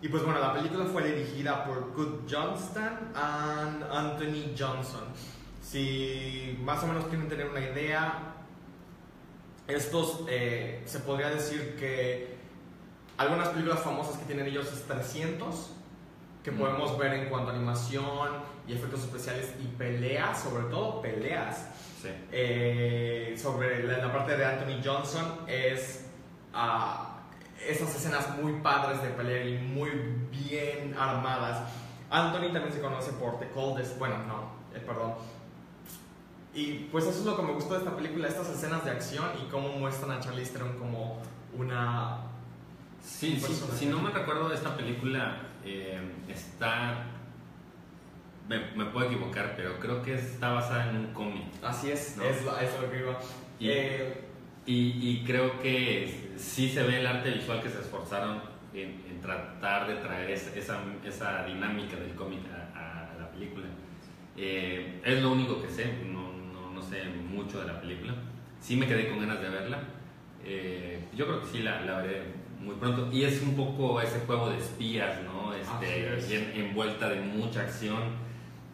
Y pues bueno, la película fue dirigida por Good Johnston and Anthony Johnson. Si más o menos quieren tener una idea, estos eh, se podría decir que algunas películas famosas que tienen ellos es 300 que Mm. podemos ver en cuanto a animación y efectos especiales y peleas, sobre todo peleas. Sí. Eh, sobre la, la parte de Anthony Johnson es ah, esas escenas muy padres de pelea y muy bien armadas. Anthony también se conoce por The Coldest, bueno, no, eh, perdón. Y pues eso es lo que me gustó de esta película, estas escenas de acción y cómo muestran a Charlize Theron como una Sí, sí, si no me recuerdo, esta película eh, está. Me, me puedo equivocar, pero creo que está basada en un cómic. Así es, No. es, lo, es lo que iba. Y- Eh, Y, y creo que sí se ve el arte visual que se esforzaron en, en tratar de traer esa, esa, dinámica del cómic a, a- a la película. Eh, es lo único que sé, no, no, no sé mucho de la película. Sí me quedé con ganas de verla. Eh, yo creo que sí la, la veré muy pronto. Y es un poco ese juego de espías, ¿no? Este, es. en- envuelta de mucha acción.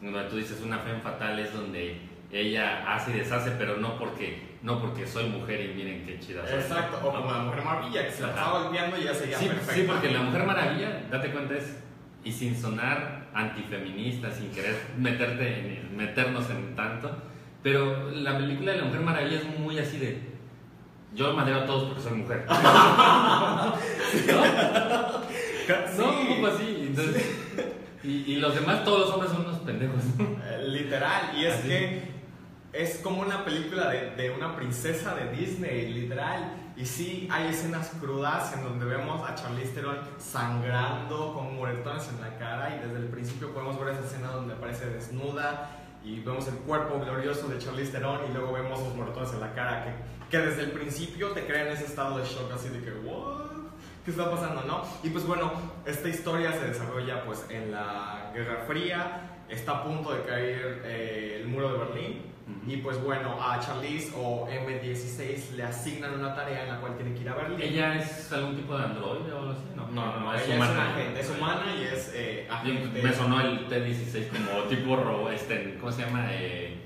Donde tú dices una fe fatal es donde ella hace y deshace, pero no porque, no porque soy mujer y miren qué chida soy. exacto, o como la Mujer Maravilla, que se la estaba golpeando y ya seguía Sí, perfecta. sí, porque la Mujer Maravilla, date cuenta, es, y sin sonar antifeminista, sin querer meterte en- meternos en tanto, pero la película de la Mujer Maravilla es muy así de, yo madero a todos porque soy mujer. ¿No? Sí. No, un poco así. Entonces, y, y los demás, todos los hombres son unos pendejos. Eh, Literal, y es Así. que es como una película de, de una princesa de Disney, literal. Y sí, hay escenas crudas en donde vemos a Charlize Theron sangrando con moretones en la cara y desde el principio podemos ver esa escena donde aparece desnuda y vemos el cuerpo glorioso de Charlize Theron y luego vemos los moretones en la cara que, que desde el principio te crean ese estado de shock así de que, ¿what? ¿Qué está pasando, no? Y pues bueno, esta historia se desarrolla pues en la Guerra Fría, está a punto de caer eh, el muro de Berlín y pues bueno, a Charlize o M16 le asignan una tarea en la cual tiene que ir a Berlín. ¿Ella es algún tipo de androide o algo así? No, no, no, no, es ella humana. es una agente, es humana y es eh, agente. Me sonó el T-16 como tipo ro- este, ¿cómo se llama? Eh,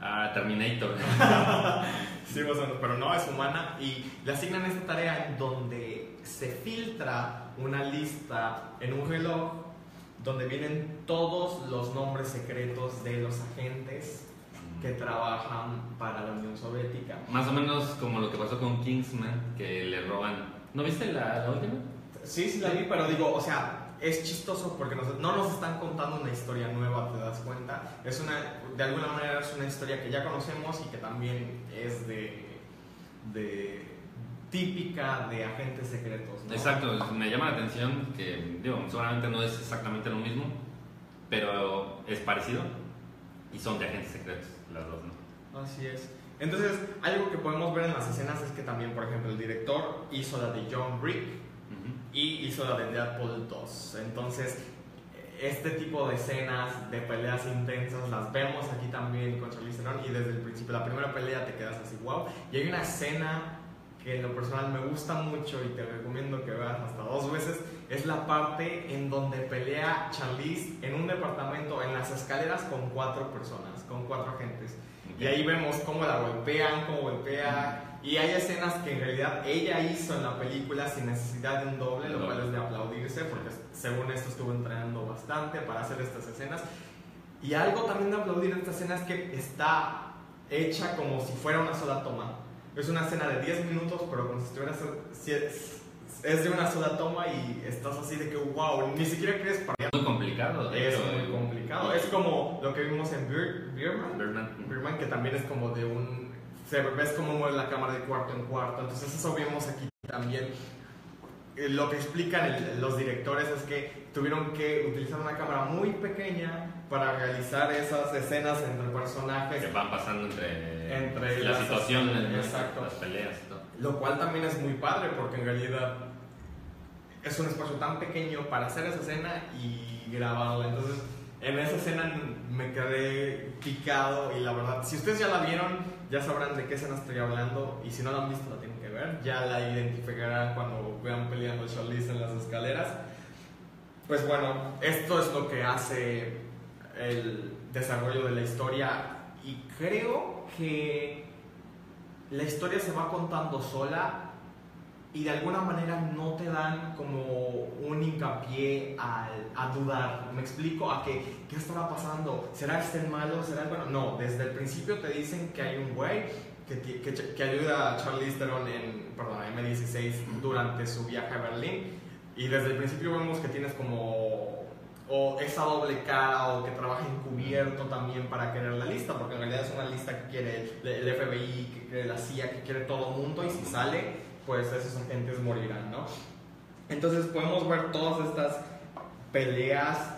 ah, Terminator. Sí, más o menos, pero no, es humana y le asignan esta tarea en donde se filtra una lista en un reloj donde vienen todos los nombres secretos de los agentes que trabajan para la Unión Soviética. Más o menos como lo que pasó con Kingsman, que le roban. ¿No viste la, la última? Sí, sí la vi, pero digo, o sea, es chistoso porque nos- no nos están contando una historia nueva, ¿te das cuenta? Es una, de alguna manera es una historia que ya conocemos y que también es de, de típica de agentes secretos, ¿no? Exacto, me llama la atención que, digo, seguramente no es exactamente lo mismo, pero es parecido y son de agentes secretos, las dos, ¿no? Así es. Entonces, algo que podemos ver en las escenas es que también, por ejemplo, el director hizo la de John Ujú. Y hizo la de Deadpool 2. Entonces, este tipo de escenas de peleas intensas las vemos aquí también con Charlize Theron y desde el principio, la primera pelea te quedas así, wow. Y hay una escena que en lo personal me gusta mucho y te recomiendo que veas hasta dos veces, es la parte en donde pelea Charlize en un departamento, en las escaleras con cuatro personas, con cuatro agentes. Y ahí vemos cómo la golpean, cómo golpea. Y hay escenas que en realidad ella hizo en la película sin necesidad de un doble, lo cual es de aplaudirse, porque según esto estuvo entrenando bastante para hacer estas escenas. Y algo también de aplaudir esta escena es que está hecha como si fuera una sola toma. Es una escena de 10 minutos, pero como si estuviera. si es, es de una sola toma y estás así de que, wow, ni siquiera crees para Muy complicado, Es hecho, muy complicado. Es como lo que vimos en. Birdman, que también es como de un. Se ves cómo mueve la cámara de cuarto en cuarto. Entonces, eso vemos aquí también. Eh, Lo que explican el- los directores es que tuvieron que utilizar una cámara muy pequeña para realizar esas escenas entre personajes, que van pasando entre, Entre las las- situaciones, ¿no? exacto. las peleas y todo. lo cual también es muy padre porque en realidad es un espacio tan pequeño para hacer esa escena y grabarla. Entonces, en esa escena me quedé picado y la verdad, si ustedes ya la vieron, ya sabrán de qué escena estoy hablando y si no la han visto, la tienen que ver. Ya la identificarán cuando vean peleando Charlize en las escaleras. Pues bueno, esto es lo que hace el desarrollo de la historia y creo que la historia se va contando sola y de alguna manera no te dan como un hincapié a dudar. ¿Me explico? A que, ¿qué estará pasando? ¿Será este el malo? ¿Será el bueno? No, desde el principio te dicen que hay un güey que, que, que, ayuda a Charlie Theron en, perdón, M16 durante su viaje a Berlín. Y desde el principio vemos que tienes como o esa doble cara o que trabaja encubierto también para querer la lista, porque en realidad es una lista que quiere el FBI, que quiere la CIA, que quiere todo el mundo y si sale pues esos agentes morirán, ¿no? Entonces podemos ver todas estas peleas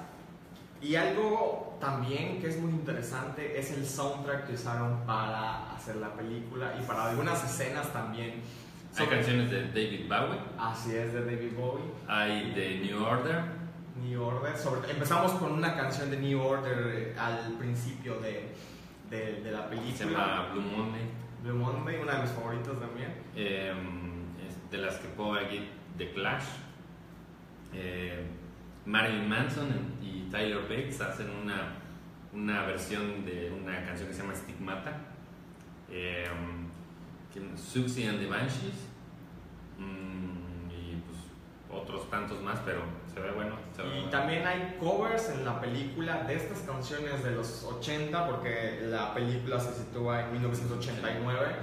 y algo también que es muy interesante es el soundtrack que usaron para hacer la película y para algunas escenas también. Hay canciones de David Bowie. Así es, de David Bowie. Hay de New Order. New Order. empezamos con una canción de New Order eh, al principio de, de, la película. Se llama Blue Monday. Blue Monday, una de mis favoritas también. Eh, de las que puedo ver aquí, The Clash, eh, Marilyn Manson y Tyler Bates hacen una, una versión de una canción que se llama Stigmata, eh, Suxy and the Banshees, mm, y pues otros tantos más, pero se ve bueno. y también hay covers en la película de estas canciones de los 80, porque la película se sitúa en 1989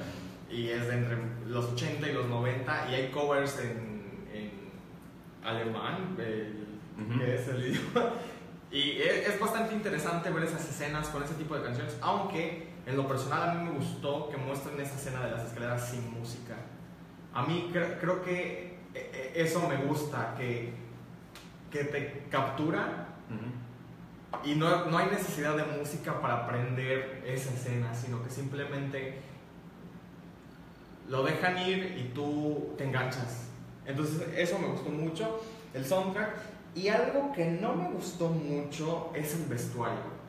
y es de entre los 80 y los 90 y hay covers en, en alemán, que es el idioma. Y es, bastante interesante ver esas escenas con ese tipo de canciones, aunque en lo personal a mí me gustó que muestren esa escena de las escaleras sin música. A mí creo que e, e, eso me gusta, que, que te captura y no, no hay necesidad de música para aprender esa escena, sino que simplemente lo dejan ir y tú te enganchas. Entonces eso me gustó mucho, el soundtrack. Y algo que no me gustó mucho es el vestuario.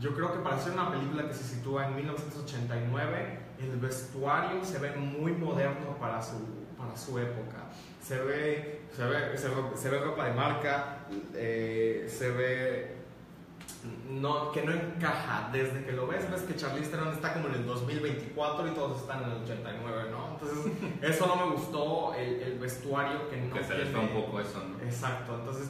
Yo creo que para hacer una película que se sitúa en 1989, el vestuario se ve muy moderno para su, para su época. Se ve, se ve, se ve, ropa de marca, eh, se ve no, que no encaja. Desde que lo ves, ves que Charlize Theron está como en el 2024 y todos están en el 89, ¿no? Entonces, eso no me gustó, el, el vestuario que no. Que se va un poco eso, ¿no? Exacto, entonces,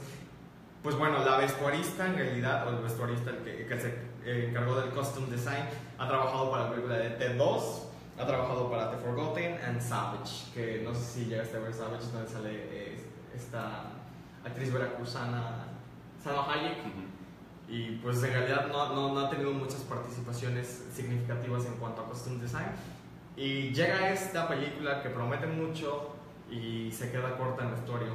pues bueno, la vestuarista en realidad, o el vestuarista el que, que se eh, encargó del costume design, ha trabajado para la película de T2, ha trabajado para The Forgotten and Savage, que no sé si llegaste a ver Savage, donde sale eh, esta actriz veracruzana, Salma Hayek. Y pues en realidad no, no, no, ha tenido muchas participaciones significativas en cuanto a costume design. Y llega esta película que promete mucho y se queda corta en vestuario.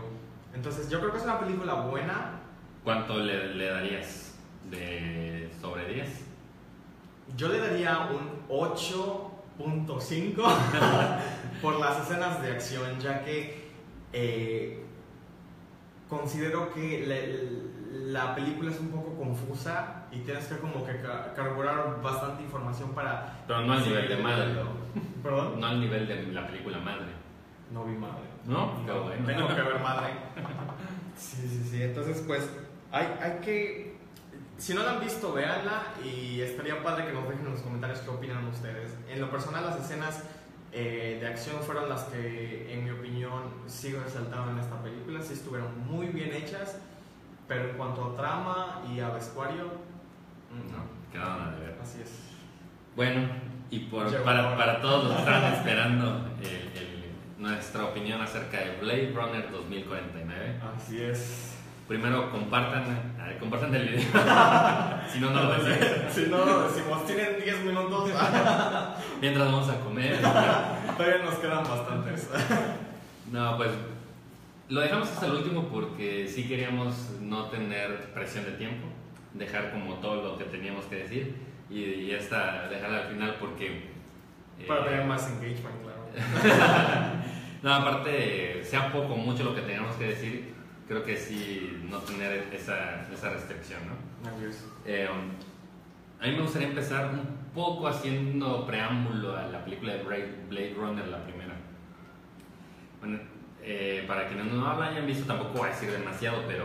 Entonces yo creo que es una película buena. ¿Cuánto le, le darías de sobre 10? Yo le daría un 8.5 por las escenas de acción, ya que eh, considero que le, la película es un poco confusa y tienes que como que carburar bastante información para... Pero no al nivel de madre. ¿Perdón? No al nivel de la película madre. No vi madre. ¿No? Tengo que ver madre. Sí, sí, sí. Entonces, pues, hay, hay que... Si no la han visto, véanla y estaría padre que nos dejen en los comentarios qué opinan ustedes. En lo personal, las escenas eh, de acción fueron las que, en mi opinión, sigo resaltando en esta película. Sí estuvieron muy bien hechas pero en cuanto a trama y a vestuario, no, quedaron a deber. Así es. Bueno, y por, para, para, todos los que están esperando nuestra opinión acerca de Blade Runner 2049. Así es. Primero compartan, compartan el video. si no, no lo decimos. si no lo decimos, tienen 10 minutos. Mientras vamos a comer. Todavía nos quedan bastantes. no, pues lo dejamos hasta el último porque sí queríamos no tener presión de tiempo, dejar como todo lo que teníamos que decir y, ya está, dejarla al final porque... Para tener eh, más engagement, claro. no, aparte, sea poco o mucho lo que tengamos que decir, creo que sí no tener esa, esa restricción, ¿no? Eh, a mí me gustaría empezar un poco haciendo preámbulo a la película de Blade Runner, la primera. Bueno, eh, para quienes no la hayan visto, tampoco voy a decir demasiado, pero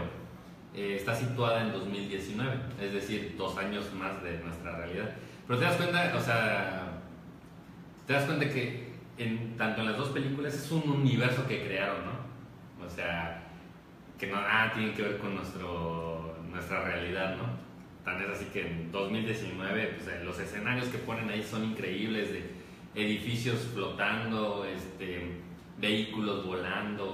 eh, está situada en 2019, es decir, dos años más de nuestra realidad. Pero te das cuenta, o sea, te das cuenta que tanto en las dos películas es un universo que crearon, ¿no? O sea, que no nada tiene que ver con nuestro, nuestra realidad, ¿no? Tan es así que en 2019 pues, eh, los escenarios que ponen ahí son increíbles, de edificios flotando, este, vehículos volando,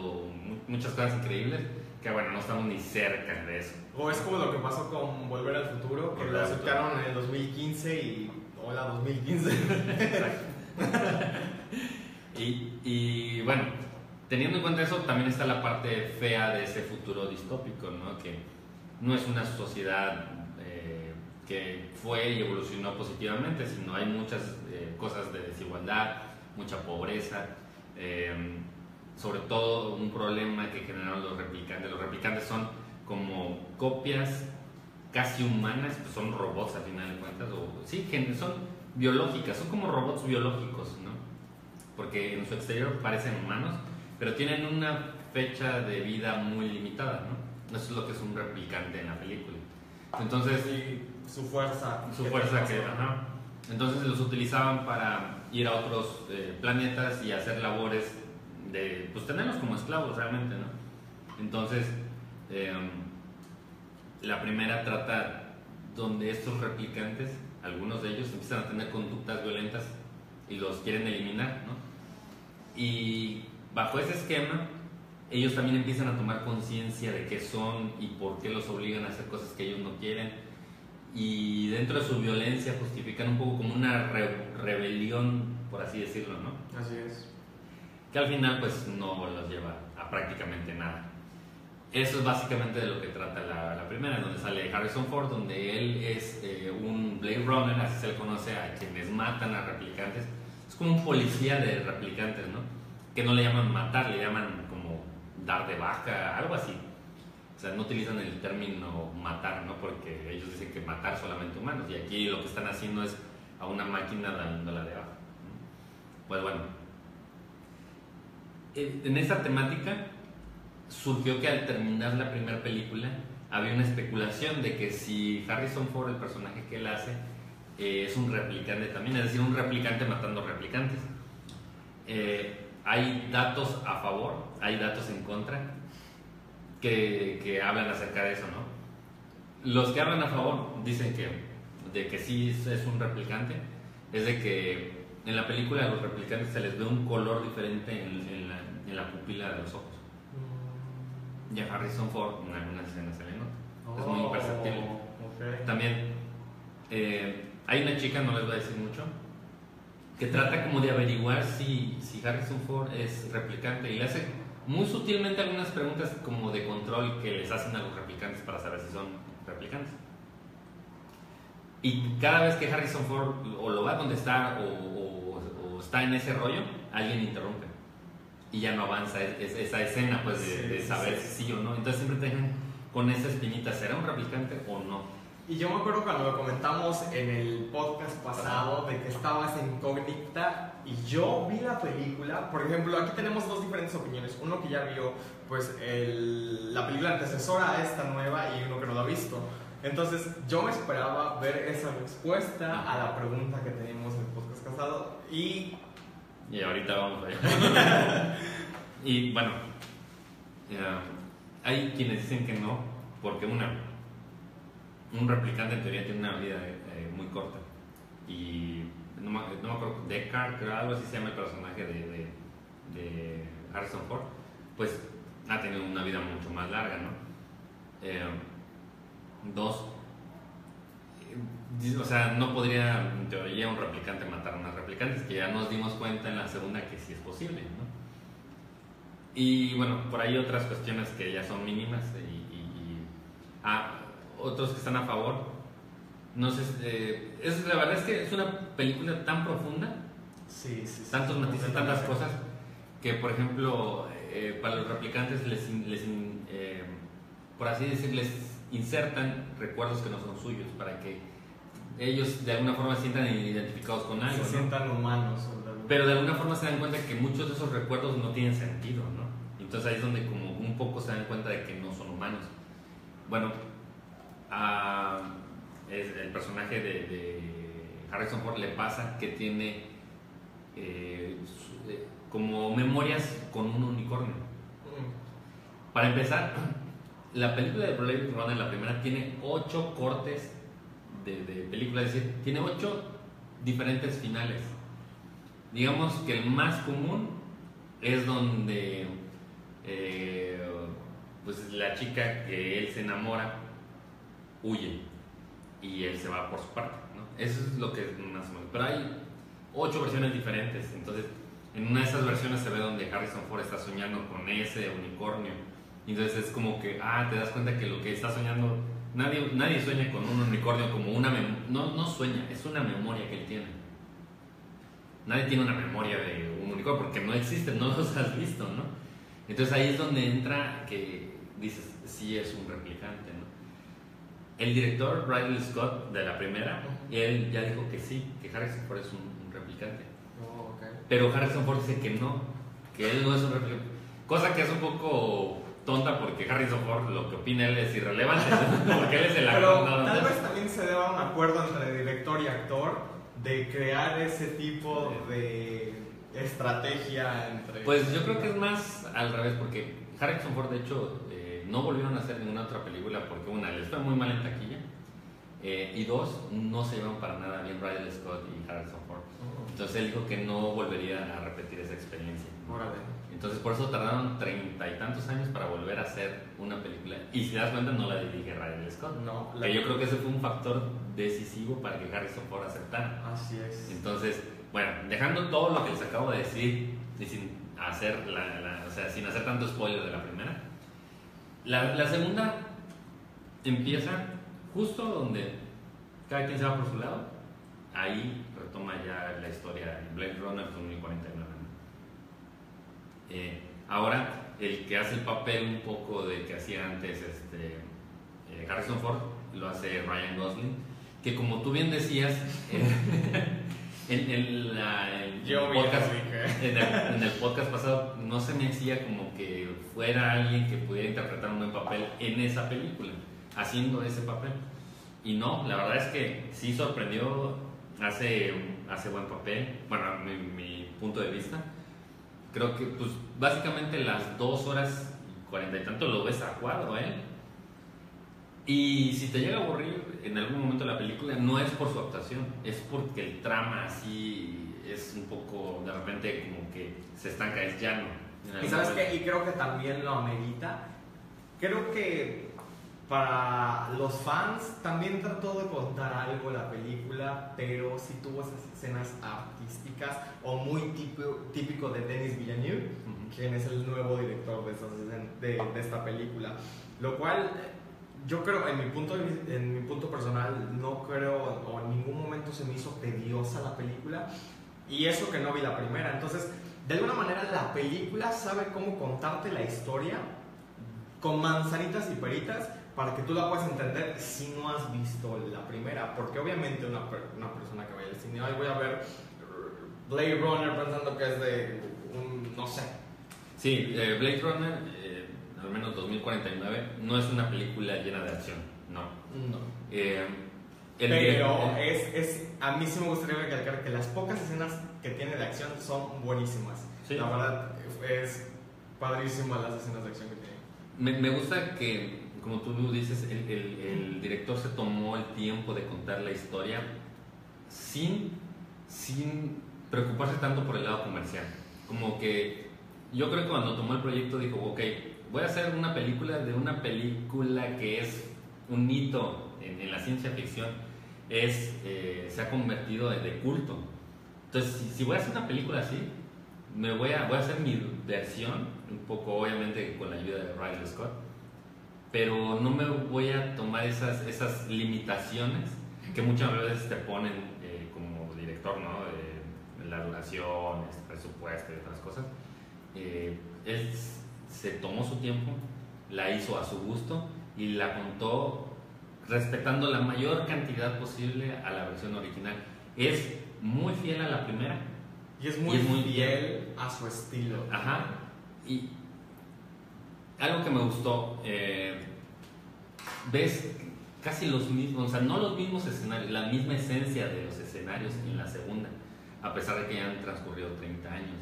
mu- muchas cosas increíbles, que bueno, no estamos ni cerca de eso. O es como lo que pasó con Volver al Futuro, que lo aceptaron en el 2015 y. Hola, 2015. Y, y, bueno, teniendo en cuenta eso, también está la parte fea de ese futuro distópico, ¿no? Que no es una sociedad eh, que fue y evolucionó positivamente, sino hay muchas eh, cosas de desigualdad, mucha pobreza, eh, sobre todo un problema que generaron los replicantes. Los replicantes son como copias casi humanas, pues son robots a final de cuentas, o sí, son biológicas, son como robots biológicos, ¿no? Porque en su exterior parecen humanos, pero tienen una fecha de vida muy limitada, ¿no? Eso es lo que es un replicante en la película. Entonces, su fuerza. su ¿Qué fuerza que, ajá. Entonces los utilizaban para ir a otros eh, planetas y hacer labores de, pues tenerlos como esclavos realmente, ¿no? Entonces, eh, la primera trata donde estos replicantes, algunos de ellos empiezan a tener conductas violentas y los quieren eliminar, ¿no? Y bajo ese esquema, ellos también empiezan a tomar conciencia de qué son y por qué los obligan a hacer cosas que ellos no quieren. Y dentro de su violencia justifican un poco como una re- rebelión, por así decirlo, ¿no? Así es. que al final pues no los lleva a prácticamente nada. Eso es básicamente de lo que trata la, la primera, donde sale Harrison Ford, donde él es eh, un Blade Runner, así se le conoce a quienes matan a replicantes. Es como un policía de replicantes, ¿no? Que no le llaman matar, le llaman como dar de baja, algo así. O sea, no utilizan el término matar, ¿no? Porque ellos dicen que matar solamente humanos, y aquí lo que están haciendo es a una máquina dándola de baja. ¿no? Pues bueno, en en esa temática surgió que al terminar la primera película había una especulación de que si Harrison Ford, el personaje que él hace, eh, es un replicante también, es decir, un replicante matando replicantes. Eh, hay datos a favor, hay datos en contra que, que hablan acerca de eso, ¿no? Los que hablan a favor dicen que de que sí es- un replicante, es de que en la película a los replicantes se les ve un color diferente en, en la, en la pupila de los ojos. Y a Harrison Ford en algunas escenas se le nota. Es muy Oh, imperceptible. ok. También eh, hay una chica, no les voy a decir mucho, que trata como de averiguar si, si Harrison Ford es replicante y le hace muy sutilmente algunas preguntas como de control que les hacen a los replicantes para saber si son replicantes. Y cada vez que Harrison Ford o lo va a contestar o, o- o está en ese rollo, alguien interrumpe. Y ya no avanza es- es- esa escena pues de, de saber sí. si sí o no. Entonces siempre te dejan con esa espinita, ¿será un replicante o no? Y yo me acuerdo cuando lo comentamos en el podcast pasado de que estabas incógnita y yo vi la película, por ejemplo, aquí tenemos dos diferentes opiniones, uno que ya vio pues el- la película antecesora a esta nueva y uno que no la ha visto. Entonces yo me esperaba ver esa respuesta a la pregunta que teníamos en el podcast pasado y Y ahorita vamos allá. y bueno, hay quienes dicen que no, porque una, un replicante en teoría tiene una vida eh, muy corta. Y no me, acuerdo, Deckard, creo algo así se llama el personaje de, de, Harrison Ford, pues ha tenido una vida mucho más larga, ¿no? Eh, dos, eh, o sea, no podría en teoría un replicante matar a unas replicantes, que ya nos dimos cuenta en la segunda que sí es posible, ¿no? Y bueno, por ahí otras cuestiones que ya son mínimas y, y- y- ah, otros que están a favor. No sé, eh, es, la verdad es que es una película tan profunda sí, sí, sí, tantos matices, tantas cosas, que, por ejemplo, eh, para los replicantes les, les eh, por así decirles, insertan recuerdos que no son suyos para que ellos de alguna forma se sientan identificados con algo. se ¿no? sientan humanos. Pero de alguna forma se dan cuenta que muchos de esos recuerdos no tienen sentido, ¿no? Entonces ahí es donde como un poco se dan cuenta de que no son humanos. Bueno, a- es- el personaje de, de Harrison Ford le pasa que tiene eh, eh, como memorias con un unicornio. Mm. Para empezar, la película de Blade Runner, la primera, tiene ocho cortes de, de película, es decir, tiene ocho diferentes finales. Digamos que el más común es donde eh, pues la chica que él se enamora huye y él se va por su parte. ¿no? Eso es lo que más o menos. Pero hay ocho versiones diferentes. Entonces, en una de esas versiones se ve donde Harrison Ford está soñando con ese unicornio. Entonces es como que, ah, te das cuenta que lo que está soñando, nadie, nadie sueña con un unicornio como una mem- no, no sueña, es una memoria que él tiene. Nadie tiene una memoria de un unicornio porque no existen, no los has visto, ¿no? Entonces ahí es donde entra que dices, sí es un replicante, ¿no? El director Ridley Scott de la primera, él ya dijo que sí, que Harrison Ford es un, un replicante. Oh, ok. Pero Harrison Ford dice que no, que él no es un replicante. Cosa que es un poco tonta porque Harrison Ford lo que opina él es irrelevante, porque él es el actor. tal vez también se deba a un acuerdo entre director y actor de crear ese tipo de estrategia entre. Pues yo creo que es más al revés, porque Harrison Ford, de hecho, no volvieron a hacer ninguna otra película porque, una, les fue muy mal en taquilla, eh, y dos, no se llevan para nada bien Ridley Scott y Harrison Ford. Oh, Entonces él dijo que no volvería a repetir esa experiencia. órale. Entonces por eso tardaron treinta y tantos años para volver a hacer una película. Y si das cuenta, no la dirige Ridley Scott. No, Que yo creo que ese fue un factor decisivo para que Harrison Ford aceptara. Así es. Entonces, bueno, dejando todo lo que les acabo de decir y sin hacer, la, la- o sea, sin hacer tanto spoiler de la primera, la, la segunda empieza justo donde cada quien se va por su lado. Ahí retoma ya la historia en Blade Runner 2049. ¿no? Eh, ahora, el que hace el papel un poco de que hacía antes este, eh, Harrison Ford, lo hace Ryan Gosling, que como tú bien decías, eh, en, en la- en Yo el podcast, en el, en el podcast pasado no se me hacía como que fuera alguien que pudiera interpretar un buen papel en esa película, haciendo ese papel. Y no, la verdad es que sí sorprendió, hace, hace buen papel, bueno, mi, mi punto de vista. Creo que, pues, básicamente las dos horas y cuarenta y tanto lo ves a cuadro, ¿eh? Y si te llega a aburrir en algún momento la película, no es por su actuación, es porque el trama así es un poco, de repente, como que se estanca, es llano. Y sabes qué, y creo que también lo amerita. Creo que para los fans también trató de contar algo la película, pero sí tuvo esas escenas artísticas o muy típico, típico de Denis Villeneuve, Ujú. quien es el nuevo director de, escen- de, de esta película. Lo cual yo creo, en mi, punto en mi punto personal, no creo o en ningún momento se me hizo tediosa la película. Y eso que no vi la primera. Entonces, de alguna manera la película sabe cómo contarte la historia con manzanitas y peritas para que tú la puedas entender si no has visto la primera. Porque obviamente una, una persona que vaya al cine, ay, voy a ver Blade Runner pensando que es de un, no sé. Sí, eh, Blade Runner, eh, al menos 2049, no es una película llena de acción, no. No. Eh, el Pero es, es, a mí sí me gustaría recalcar que las pocas escenas que tiene de acción son buenísimas. Sí. La verdad es padrísima las escenas de acción que tiene. Me, me gusta que, como tú dices, el, el- el director se tomó el tiempo de contar la historia sin, sin preocuparse tanto por el lado comercial. Como que yo creo que cuando tomó el proyecto dijo, ok, voy a hacer una película de una película que es un hito en, en la ciencia ficción, es, eh, se ha convertido en de culto. Entonces, si, si voy a hacer una película así, me voy a, voy a hacer mi versión, un poco obviamente con la ayuda de Riley Scott, pero no me voy a tomar esas, esas limitaciones que muchas veces te ponen eh, como director, ¿no? De, de la duración, este presupuesto y otras cosas. eh, él se tomó su tiempo, la hizo a su gusto y la contó respetando la mayor cantidad posible a la versión original. Es muy fiel a la primera. Y es muy, Y es muy fiel a su estilo. Ajá. Y algo que me gustó, eh, ves casi los mismos, o sea, no los mismos escenarios, la misma esencia de los escenarios en la segunda, a pesar de que ya han transcurrido 30 años.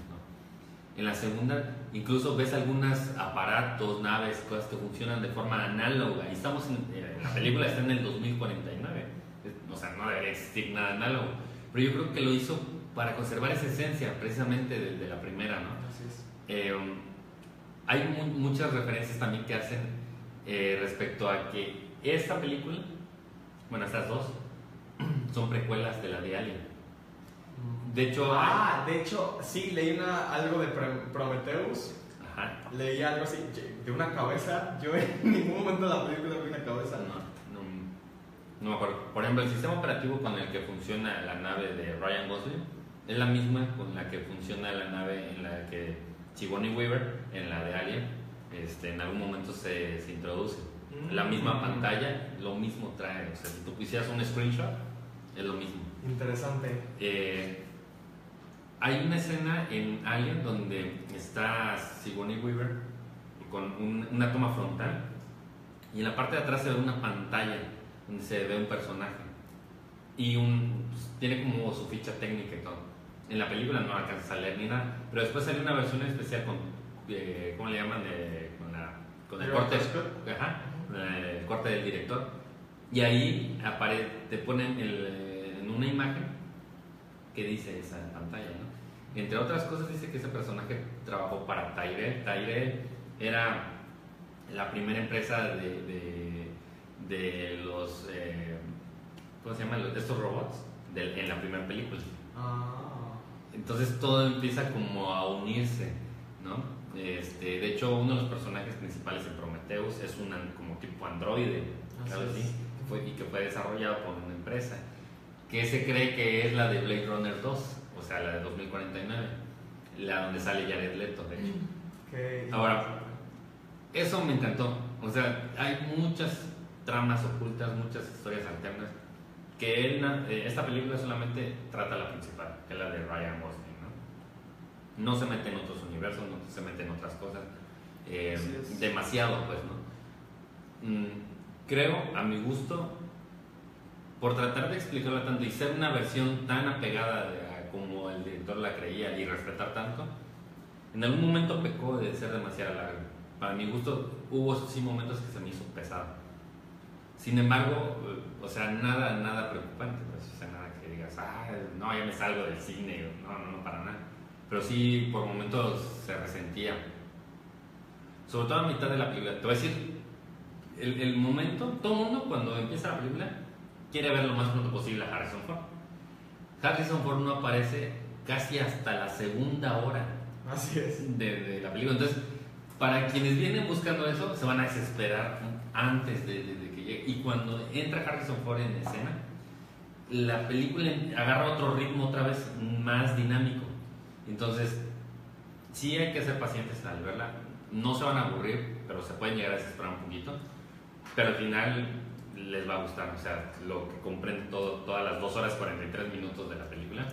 En la segunda, incluso ves algunos aparatos, naves, cosas que funcionan de forma análoga. Y estamos en, eh, la película está en el 2049. O sea, no debería existir nada análogo. Pero yo creo que lo hizo para conservar esa esencia, precisamente de, de la primera, ¿no? Así es. Eh, hay mu- muchas referencias también que hacen eh, respecto a que esta película, bueno, estas dos, son precuelas de la de Alien. De hecho, hay- Ah, de hecho, sí, leí una, algo de Prometheus. Ajá. Leí algo así, de una cabeza. Yo en ningún momento de la película vi una cabeza. No, no, no me acuerdo. Por ejemplo, el sistema operativo con el que funciona la nave de Ryan Gosling es la misma con la que funciona la nave en la que Sigourney Weaver, en la de Alien, este, en algún momento se, se introduce. Mm. La misma pantalla, lo mismo trae. O sea, si tú pusieras un screenshot, es lo mismo. Interesante. Eh, hay una escena en Alien donde está Sigourney Weaver con un- una toma frontal y en la parte de atrás se ve una pantalla donde se ve un personaje y un, pues, tiene como su ficha técnica y todo. En la película no alcanza a leer ni nada, pero después sale una versión especial con, eh, ¿cómo le llaman? Con, la- con el corte, ajá, el corte del director. Y ahí apare- te ponen el, en una imagen que dice esa pantalla. Entre otras cosas dice que ese personaje trabajó para Tyrell. Tyrell era la primera empresa de, de, de los, eh, ¿cómo se llama? De estos robots en la primera película. Ah. Entonces todo empieza como a unirse, ¿no? Este, de hecho, uno de los personajes principales en Prometheus es un como tipo androide, que fue- y que fue desarrollado por una empresa que se cree que es la de Blade Runner 2, o sea, la de 2049, la donde sale Jared Leto, de hecho. Ok. Ahora, Eso me encantó, o sea, hay muchas tramas ocultas, muchas historias alternas, que él, eh, esta película solamente trata la principal, que es la de Ryan Gosling, ¿no? No se mete en otros universos, no se mete en otras cosas, eh, demasiado, pues, ¿no? Mm, creo, a mi gusto, por tratar de explicarla tanto y ser una versión tan apegada de- como el director la creía y respetar tanto, en algún momento pecó de ser demasiado largo. Para mi gusto, hubo sí momentos que se me hizo pesado. Sin embargo, eh, o sea, nada, nada preocupante, pues, o sea, nada que digas, ah, no, ya me salgo del cine, no, no, no, para nada. Pero sí, por momentos se resentía. Sobre todo a mitad de la película. Te voy a decir, el, el momento, todo mundo cuando empieza la película quiere ver lo más pronto posible a Harrison Ford. Harrison Ford no aparece casi hasta la segunda hora Así es. de, de la película. Entonces, para quienes vienen buscando eso, se van a desesperar antes de, de- de que llegue. Y cuando entra Harrison Ford en escena, la película agarra otro ritmo otra vez más dinámico. Entonces, sí hay que ser pacientes al verla. No se van a aburrir, pero se pueden llegar a desesperar un poquito. Pero al final les va a gustar. O sea, lo que comprende todo, todas las 2 horas 43 minutos de la película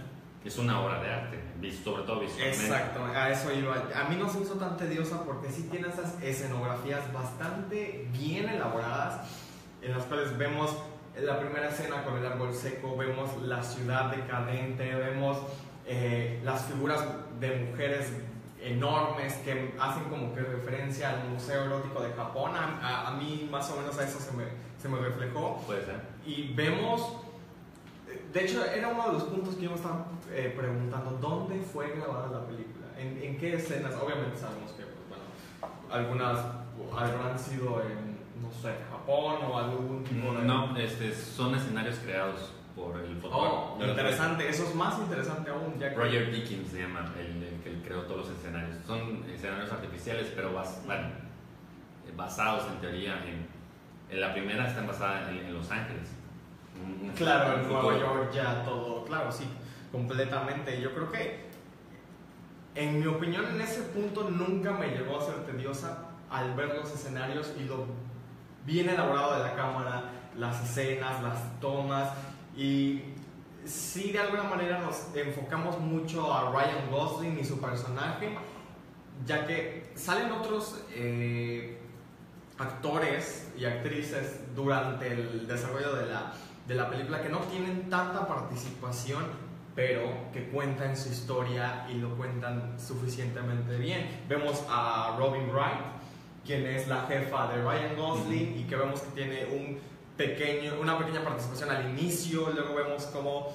es una obra de arte, sobre todo visualmente. Exacto, a eso iba. A mí no se hizo tan tediosa porque sí tiene esas escenografías bastante bien elaboradas, en las cuales vemos la primera escena con el árbol seco, vemos la ciudad decadente, vemos eh, las figuras de mujeres enormes que hacen como que referencia al Museo Erótico de Japón. A, a- a mí más o menos a eso se me, se me reflejó. Puede ser. Y vemos, de hecho era uno de los puntos que yo me estaba eh, preguntando, ¿dónde fue grabada la película? ¿En, en qué escenas? Obviamente sabemos que, pues, bueno, algunas habrán sido en, no sé, Japón o algún tipo de... No, este, son escenarios creados por el Oh, fotógrafo. interesante, eso es más interesante aún, ya que... Roger Dickens se llama, el, el que creó todos los escenarios. Son escenarios artificiales, pero bas- bueno, eh, basados en teoría en, en la primera están basadas en, en Los Ángeles. Un- un- Claro, en Nueva. York ya todo, claro, sí, completamente. Yo creo que en mi opinión, en ese punto nunca me llegó a ser tediosa al ver los escenarios y lo bien elaborado de la cámara, las escenas, las tomas y sí de alguna manera nos enfocamos mucho a Ryan Gosling y su personaje, ya que salen otros eh, actores y actrices durante el desarrollo de la, de la película que no tienen tanta participación, pero que cuentan su historia y lo cuentan suficientemente bien. Vemos a Robin Wright, quien es la jefa de Ryan Gosling y que vemos que tiene un pequeño, una pequeña participación al inicio, luego vemos como,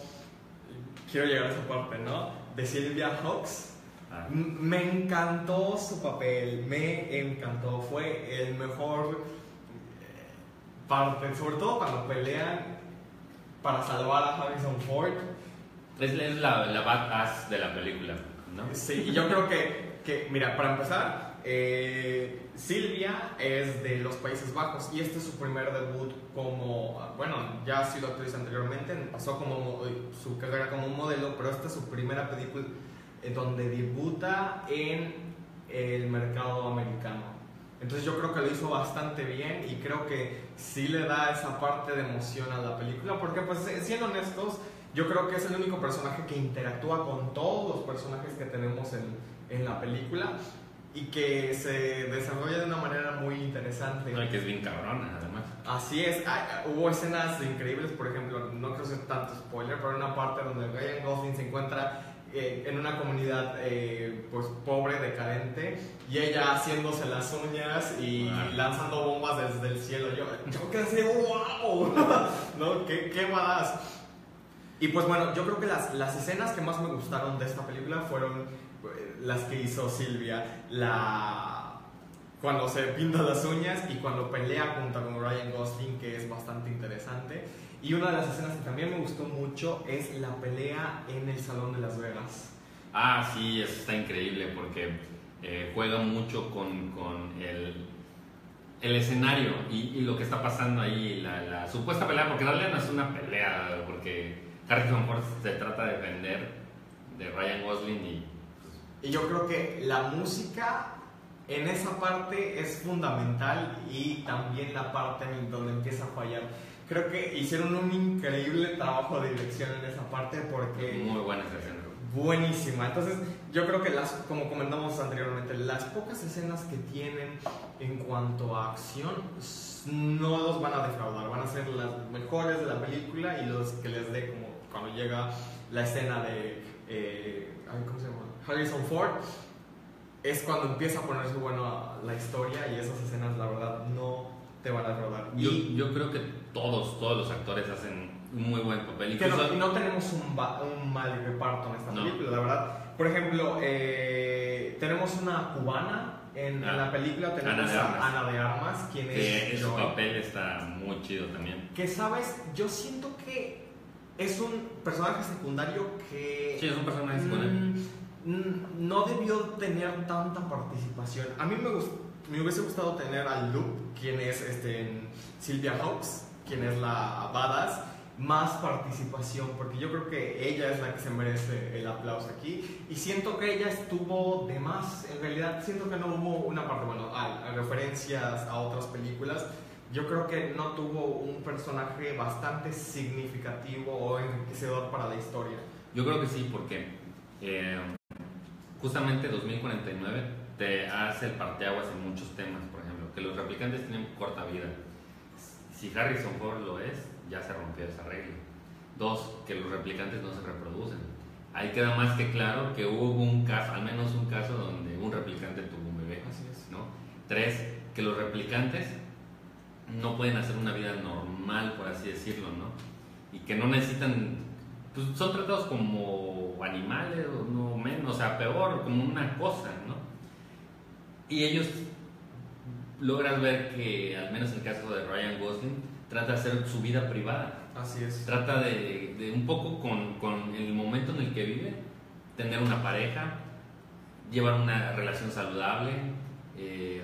quiero llegar a esa parte, ¿no? De Sylvia Hawks. Ah. Me encantó su papel, me encantó, fue el mejor eh, parte, sobre todo cuando pelean para salvar a Harrison Ford. Es, es la, la badass de la película, ¿no? Sí, y yo creo que, que mira, para empezar, eh, Silvia es de los Países Bajos y este es su primer debut como, bueno, ya ha sido actriz anteriormente, empezó como mo- su carrera como modelo, pero esta es su primera película donde debuta en el mercado americano. Entonces yo creo que lo hizo bastante bien y creo que sí le da esa parte de emoción a la película, porque pues siendo honestos, yo creo que es el único personaje que interactúa con todos los personajes que tenemos en, en la película y que se desarrolla de una manera muy interesante. No, y que es bien cabrona, además. Así es, hubo escenas increíbles, por ejemplo, no quiero hacer tanto spoiler, pero hay una parte donde Ryan Gosling se encuentra eh, en una comunidad eh, pues pobre, decadente, y ella haciéndose las uñas y Ah. lanzando bombas desde el cielo. Yo, yo que así, wow, ¿no? ¿Qué, qué badass. Y pues bueno, yo creo que las, las escenas que más me gustaron de esta película fueron eh, las que hizo Silvia, la cuando se pinta las uñas y cuando pelea junto con Ryan Gosling, que es bastante interesante. Y una de las escenas que también me gustó mucho es la pelea en el Salón de Las Vegas. Ah, sí, eso está increíble porque eh, juega mucho con, con el, el escenario y, y lo que está pasando ahí, la, la supuesta pelea, porque en realidad no es una pelea, porque Harrison Ford se trata de defender de Ryan Gosling y Y yo creo que la música en esa parte es fundamental y también la parte en donde empieza a fallar. Creo que hicieron un increíble trabajo de dirección en esa parte porque muy buena esa escena. buenísima. Entonces, yo creo que las, como comentamos anteriormente, las pocas escenas que tienen en cuanto a acción no los van a defraudar, van a ser las mejores de la película y los que les dé como cuando llega la escena de eh, ¿cómo se llama? Harrison Ford es cuando empieza a ponerse bueno la historia y esas escenas la verdad no te van a defraudar. Yo, Y yo creo que todos, todos los actores hacen un muy buen papel. que no, Incluso- y no tenemos un, ba- un mal reparto en esta No. película, la verdad. Por ejemplo, eh, tenemos una cubana en, en Ah, la película, tenemos Ana de a Armas. Ana de Armas, quien que es su Joy. papel está muy chido también. Que sabes, yo siento que es un personaje secundario que Sí, es un personaje secundario. mm, mm, no debió tener tanta participación. A mí me, gust- me hubiese gustado tener a Luke, quien es este, Sylvia Hawks, quien es la badass, más participación, porque yo creo que ella es la que se merece el aplauso aquí. Y siento que ella estuvo de más, en realidad siento que no hubo una parte, bueno, a, a referencias a otras películas. Yo creo que no tuvo un personaje bastante significativo o enriquecedor para la historia. Yo creo que sí, porque eh, justamente 2049 te hace el parteaguas en muchos temas, por ejemplo, que los replicantes tienen corta vida. Si Harrison Ford lo es, ya se rompió esa regla. Dos, que los replicantes no se reproducen. Ahí queda más que claro que hubo un caso, al menos un caso donde un replicante tuvo un bebé. Así es. ¿no? Tres, que los replicantes no pueden hacer una vida normal, por así decirlo, ¿no? Y que no necesitan, pues son tratados como animales, o no menos, o sea, peor, como una cosa, ¿no? Y ellos logran ver que, al menos en el caso de Ryan Gosling, trata de hacer su vida privada. Así es. Trata de, de un poco con, con el momento en el que vive, tener una pareja, llevar una relación saludable, eh,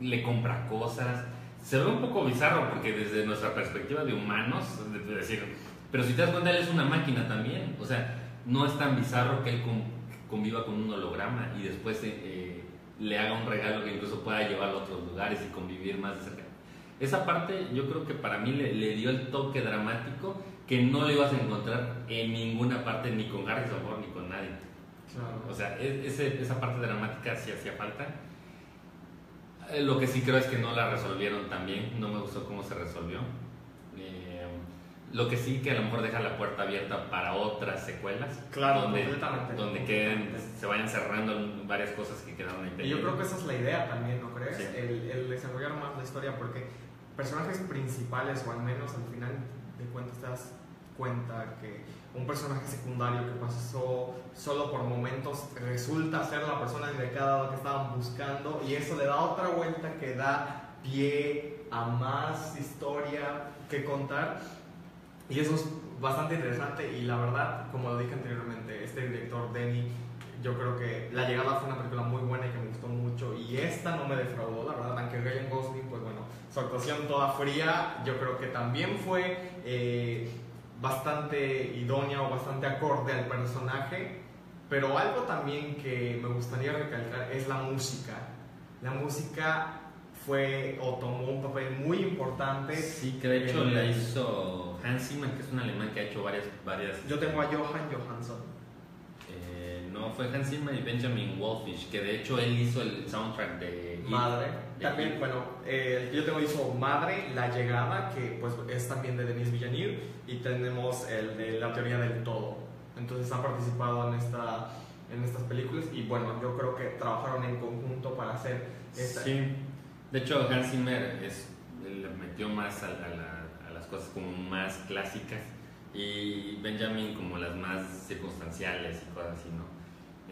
le compra cosas. Se ve un poco bizarro porque desde nuestra perspectiva de humanos, de- de decir, pero si te das cuenta, él es una máquina también. O sea, no es tan bizarro que él, conviva con un holograma y después eh, le haga un regalo que incluso pueda llevarlo a otros lugares y convivir más de cerca. Esa parte yo creo que para mí le, le dio el toque dramático que no lo ibas a encontrar en ninguna parte, ni con Harrison Ford ni con nadie. Claro. O sea, e- esa parte dramática sí hacía falta. Eh, Lo que sí creo es que no la resolvieron tan bien, no me gustó cómo se resolvió. Lo que sí que a lo mejor deja la puerta abierta para otras secuelas. Claro, donde, completamente, donde queden, se vayan cerrando varias cosas que quedaron ahí. Y yo creo que esa es la idea también, ¿no crees? Sí. El, el desarrollar más la historia, porque personajes principales, o al menos al final de cuentas te das cuenta que un personaje secundario que pasó solo por momentos resulta ser la persona indicada que estaban buscando y eso le da otra vuelta que da pie a más historia que contar y eso es bastante interesante y la verdad, como lo dije anteriormente, este director Denny yo creo que La Llegada fue una película muy buena y que me gustó mucho. Y esta no me defraudó, la verdad. Aunque Ryan Gosling, pues bueno, su actuación toda fría, yo creo que también fue eh, bastante idónea o bastante acorde al personaje. Pero algo también que me gustaría recalcar es la música. La música fue o tomó un papel muy importante. Sí, que de hecho la hizo Hans Zimmer, que es un alemán que ha hecho varias... varias Yo tengo a Johan Johansson. eh, no, fue Hans Zimmer y Benjamin Wolfish, que de hecho él hizo el soundtrack de... Madre. de También, It. bueno, eh, yo tengo hizo Madre, La Llegada, que pues es también de Denis Villeneuve, y tenemos el de La Teoría del Todo. Entonces han participado en, esta, en estas películas y bueno, yo creo que trabajaron en conjunto para hacer esta... Sí. De hecho, Hans Zimmer le metió más a, a la- a las cosas como más clásicas y Benjamin como las más circunstanciales y cosas así, ¿no?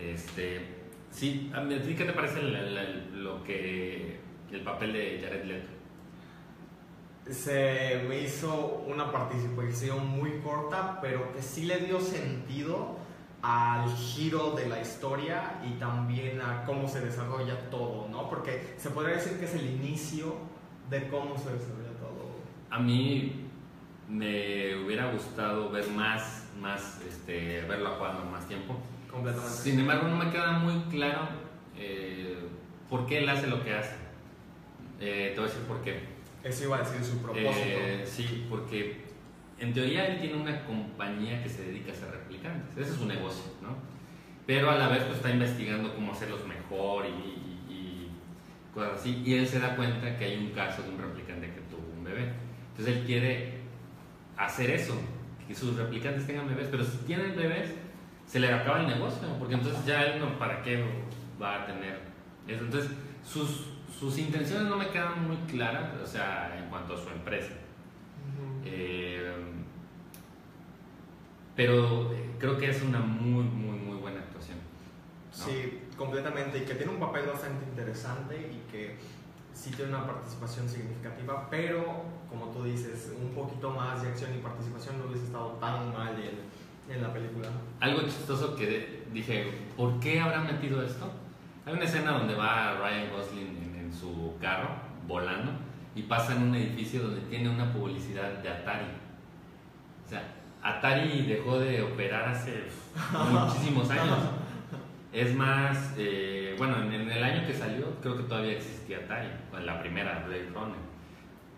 Este, sí, ¿a ti qué te parece lo que el papel de Jared Leto? Se me hizo una participación muy corta, pero que sí le dio sentido al giro de la historia y también a cómo se desarrolla todo, ¿no? Porque se podría decir que es el inicio de cómo se desarrolla todo. A mí me hubiera gustado ver más, más este, verlo jugando más tiempo. Completamente. Sin embargo, no me queda muy claro eh, por qué él hace lo que hace. Eh, te voy a decir por qué. Eso iba a decir su propósito. Eh, sí, porque en teoría él tiene una compañía que se dedica a hacer replicantes. Ese es su negocio, ¿no? Pero a la vez pues, está investigando cómo hacerlos mejor y, y- y cosas así. Y él se da cuenta que hay un caso de un replicante que tuvo un bebé. Entonces él quiere hacer eso, que sus replicantes tengan bebés. Pero si tienen bebés, se le acaba el negocio, porque entonces ya él no, ¿para qué va a tener eso? Entonces sus, sus intenciones no me quedan muy claras, o sea, en cuanto a su empresa. Ujú. Eh, pero eh, creo que es una muy, muy, muy buena actuación. ¿no? Sí, completamente. Y que tiene un papel bastante interesante y que sí tiene una participación significativa, pero como tú dices, un poquito más de acción y participación no hubiese estado tan mal en, en la película. Algo chistoso que dije, ¿por qué habrán metido esto? Hay una escena donde va Ryan Gosling en, en su carro volando y pasa en un edificio donde tiene una publicidad de Atari. O sea, Atari dejó de operar hace muchísimos años. Es más, eh, bueno, en, el año que salió creo que todavía existía Atari, la primera, Blade Runner.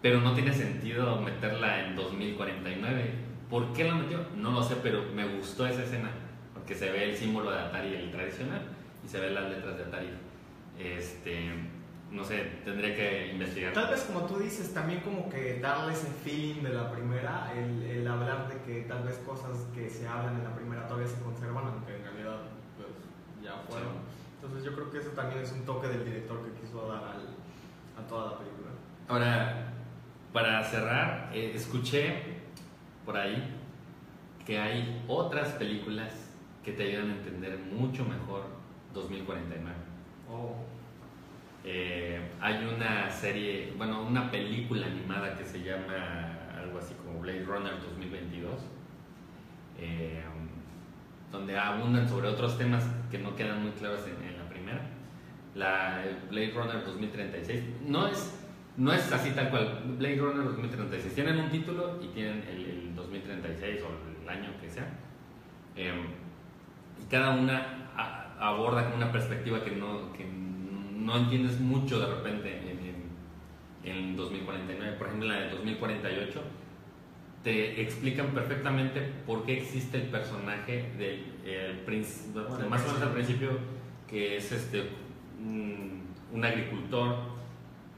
Pero no tiene sentido meterla en 2049. ¿Por qué la metió? No lo sé, pero me gustó esa escena, porque se ve el símbolo de Atari, el tradicional, y se ven las letras de Atari. Este, no sé, tendría que investigar. Tal vez como tú dices, también como que darle ese feeling de la primera, el, el hablar de que tal vez cosas que se hablan en la primera todavía se conservan, aunque en realidad pues, ya fueron. Entonces yo creo que eso también es un toque del director que quiso dar al- a toda la película. Ahora, para cerrar, eh, escuché por ahí que hay otras películas que te ayudan a entender mucho mejor 2049. Oh. Eh, hay una serie, bueno, una película animada que se llama algo así como Blade Runner 2022, eh, donde abundan sobre otros temas que no quedan muy claros en, en la primera. La Blade Runner 2036 no es, no es así tal cual, Blade Runner 2036. Tienen un título y tienen el, el 2036 o el año que sea. Eh, y cada una aborda con una perspectiva que no, que no entiendes mucho de repente en, en, en 2049. Por ejemplo, en la de 2048 te explican perfectamente por qué existe el personaje del el príncipe, bueno, más o menos al principio, que es este un, un agricultor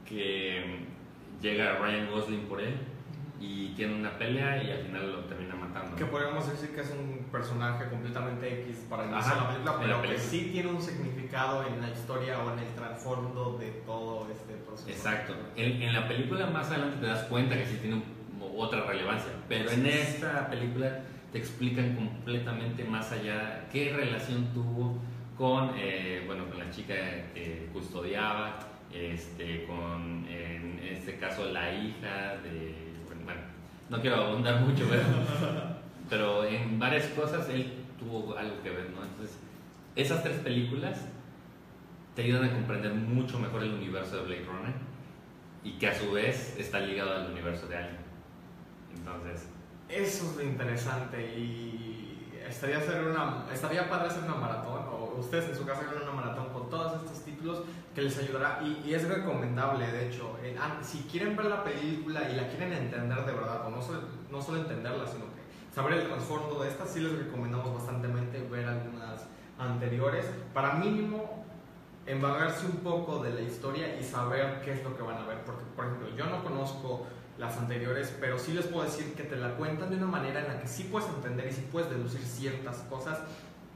que llega Ryan Gosling por él y tiene una pelea y al final lo termina matando. Que podríamos decir que es un personaje completamente X para Ajá, iniciar la película, pero que sí tiene un significado en la historia o en el trasfondo de todo este proceso. Exacto. En, en la película más adelante te das cuenta que sí tiene un- otra relevancia, pero en esta película te explican completamente más allá qué relación tuvo con, eh, bueno, con la chica que custodiaba, este, con, en este caso, la hija de, no quiero abundar mucho, pero, en varias cosas él tuvo algo que ver, ¿no? Entonces, esas tres películas te ayudan a comprender mucho mejor el universo de Blade Runner y que a su vez está ligado al universo de Alien. Entonces, Eso es lo interesante y estaría, hacer una, estaría padre hacer una maratón o ustedes en su casa hagan una maratón con todos estos títulos que les ayudará. Y, y es recomendable de hecho. En- ah, si quieren ver la película y la quieren entender de verdad o no solo, no solo entenderla sino que saber el trasfondo de esta sí les recomendamos bastantemente ver algunas anteriores. Para mínimo embargarse un poco de la historia y saber qué es lo que van a ver. Porque por ejemplo yo no conozco las anteriores, pero sí les puedo decir que te la cuentan de una manera en la que sí puedes entender y sí puedes deducir ciertas cosas,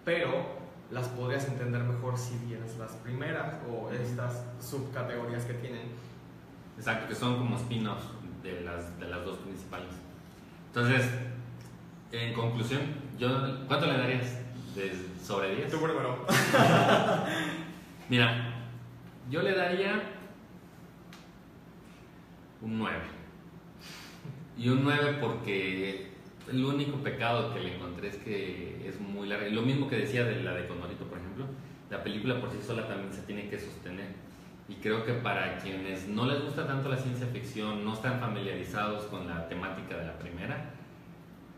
pero las podrías entender mejor si vieras las primeras o estas subcategorías que tienen. exacto, que son como spin-offs de las, de las dos principales. Entonces, en conclusión, yo, ¿cuánto le darías de sobre 10? Tú primero. Mira, yo le daría un 9. Y un 9 porque el único pecado que le encontré es que es muy larga. Lo mismo que decía de la de Condorito, por ejemplo, la película por sí sola también se tiene que sostener. Y creo que para quienes no les gusta tanto la ciencia ficción, no están familiarizados con la temática de la primera,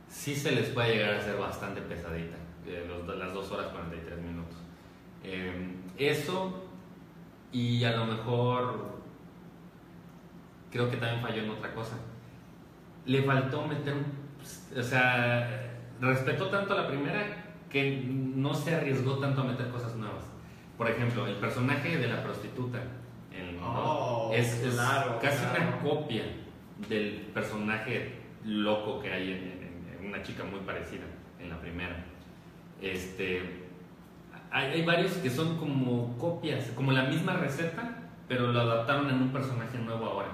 sí se les puede llegar a ser bastante pesadita, eh, los- las 2 horas 43 minutos. Eh, eso y a lo mejor creo que también falló en otra cosa. Le faltó meter un... O sea, respetó tanto a la primera que no se arriesgó tanto a meter cosas nuevas. Por ejemplo, el personaje de la prostituta en- Oh, es, es claro, casi claro. una copia del personaje loco que hay en, en- en una chica muy parecida en la primera. Este, hay, hay varios que son como copias, como la misma receta, pero lo adaptaron en un personaje nuevo ahora.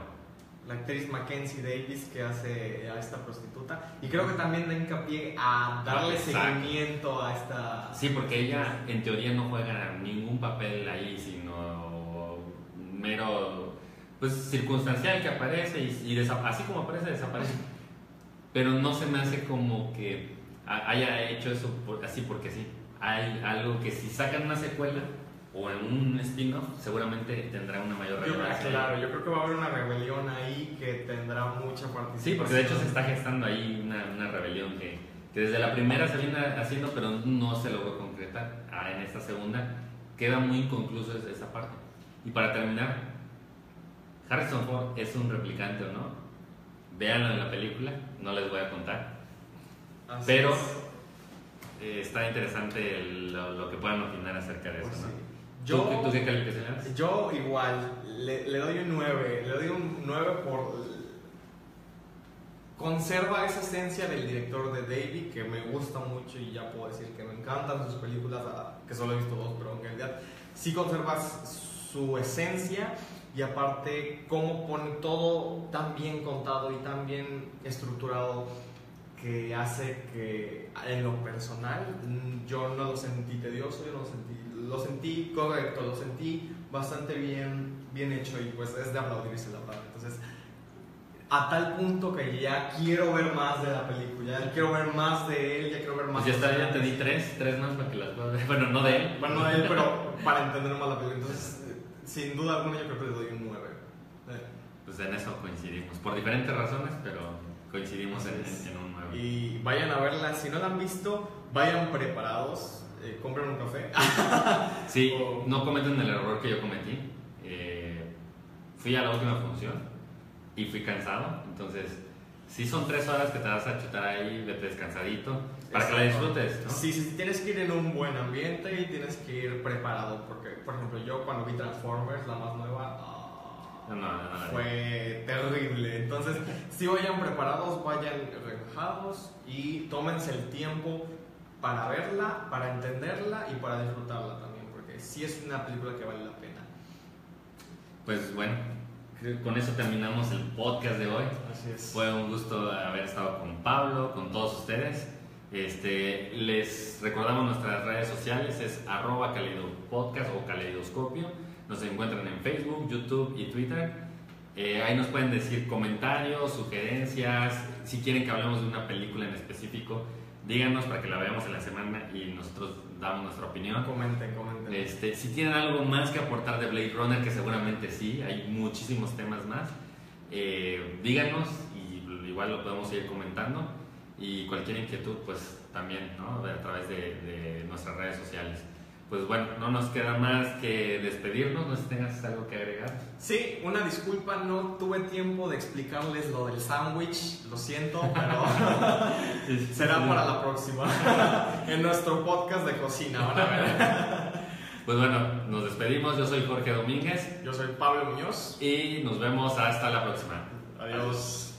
La actriz Mackenzie Davis que hace a esta prostituta y creo que también da hincapié a darle Exacto. seguimiento a esta... Sí, porque ella en teoría no juega ningún papel ahí, sino mero, pues circunstancial que aparece y, y así como aparece, desaparece. Pero no se me hace como que ha- haya hecho eso por- así porque sí. Hay algo que si sacan una secuela o en un spin-off, seguramente tendrá una mayor Yo, relevancia. claro, yo creo que va a haber una rebelión ahí que tendrá mucha participación. Sí, porque de hecho se está gestando ahí una, una rebelión que, que desde la primera se viene haciendo, pero no se logró concretar. Ah, en esta segunda queda muy inconcluso esa- parte. Y para terminar, Harrison Ford es un replicante o no. Véanlo en la película, no les voy a contar. Así Pero es. eh, está interesante el- lo, lo que puedan opinar acerca de eso. Pues ¿no? sí. ¿Tú, Yo, ¿Tú qué le das? yo igual, le, le doy un 9. Le doy un 9 por. Conserva esa esencia del director de David que me gusta mucho y ya puedo decir que me encantan sus películas, ah, que solo he visto dos, pero en realidad sí conservas su esencia y aparte cómo pone todo tan bien contado y tan bien estructurado que hace que en lo personal mm, yo no lo sentí tedioso, yo no lo sentí, lo sentí correcto, lo sentí bastante bien, bien hecho y pues es de aplaudirse la verdad. Entonces, a tal punto que ya quiero ver más de la película, ya quiero ver más de él, ya quiero ver más Pues ya está, ya te di tres, tres más para que las puedas ver. Bueno, no de él. Bueno, de él, pero para entender más la película. Entonces, eh, sin duda alguna yo creo que le doy un 9. Eh, Pues en eso coincidimos, por diferentes razones, pero coincidimos en, en- un 9. Y vayan a verla, si no la han visto, vayan preparados, eh, compren un café Sí, O- no cometen el error que yo cometí. Eh, fui a la última función y fui cansado. Entonces, sí son tres horas que te vas a chutar ahí de descansadito para que la Exacto. disfrutes, ¿no? Sí, sí, tienes que ir en un buen ambiente y tienes que ir preparado. Porque, por ejemplo, yo cuando vi Transformers, la más nueva, No, no, no, fue terrible. Entonces, si vayan preparados, vayan relajados y tómense el tiempo para verla, para entenderla y para disfrutarla también. Porque sí es una película que vale la pena. Pues bueno, con eso terminamos el podcast de hoy. Así es. Fue un gusto haber estado con Pablo, con todos ustedes. Este, les recordamos nuestras redes sociales, es arroba caleidopodcast o caleidoscopio. Nos encuentran en Facebook, YouTube y Twitter. Eh, ahí nos pueden decir comentarios, sugerencias, si quieren que hablemos de una película en específico, díganos para que la veamos en la semana y nosotros damos nuestra opinión. Comenten, comenten. Este, si tienen algo más que aportar de Blade Runner, que seguramente sí, hay muchísimos temas más, eh, díganos y igual lo podemos ir comentando. Y cualquier inquietud, pues también, ¿no? A través de, de nuestras redes sociales. Pues bueno, no nos queda más que despedirnos, no sé si tengas algo que agregar. Sí, una disculpa, no tuve tiempo de explicarles lo del sándwich, lo siento, pero será para la próxima. en nuestro podcast de cocina, van a ver. Pues bueno, nos despedimos, yo soy Jorge Domínguez Yo soy Pablo Muñoz. y nos vemos hasta la próxima. Adiós.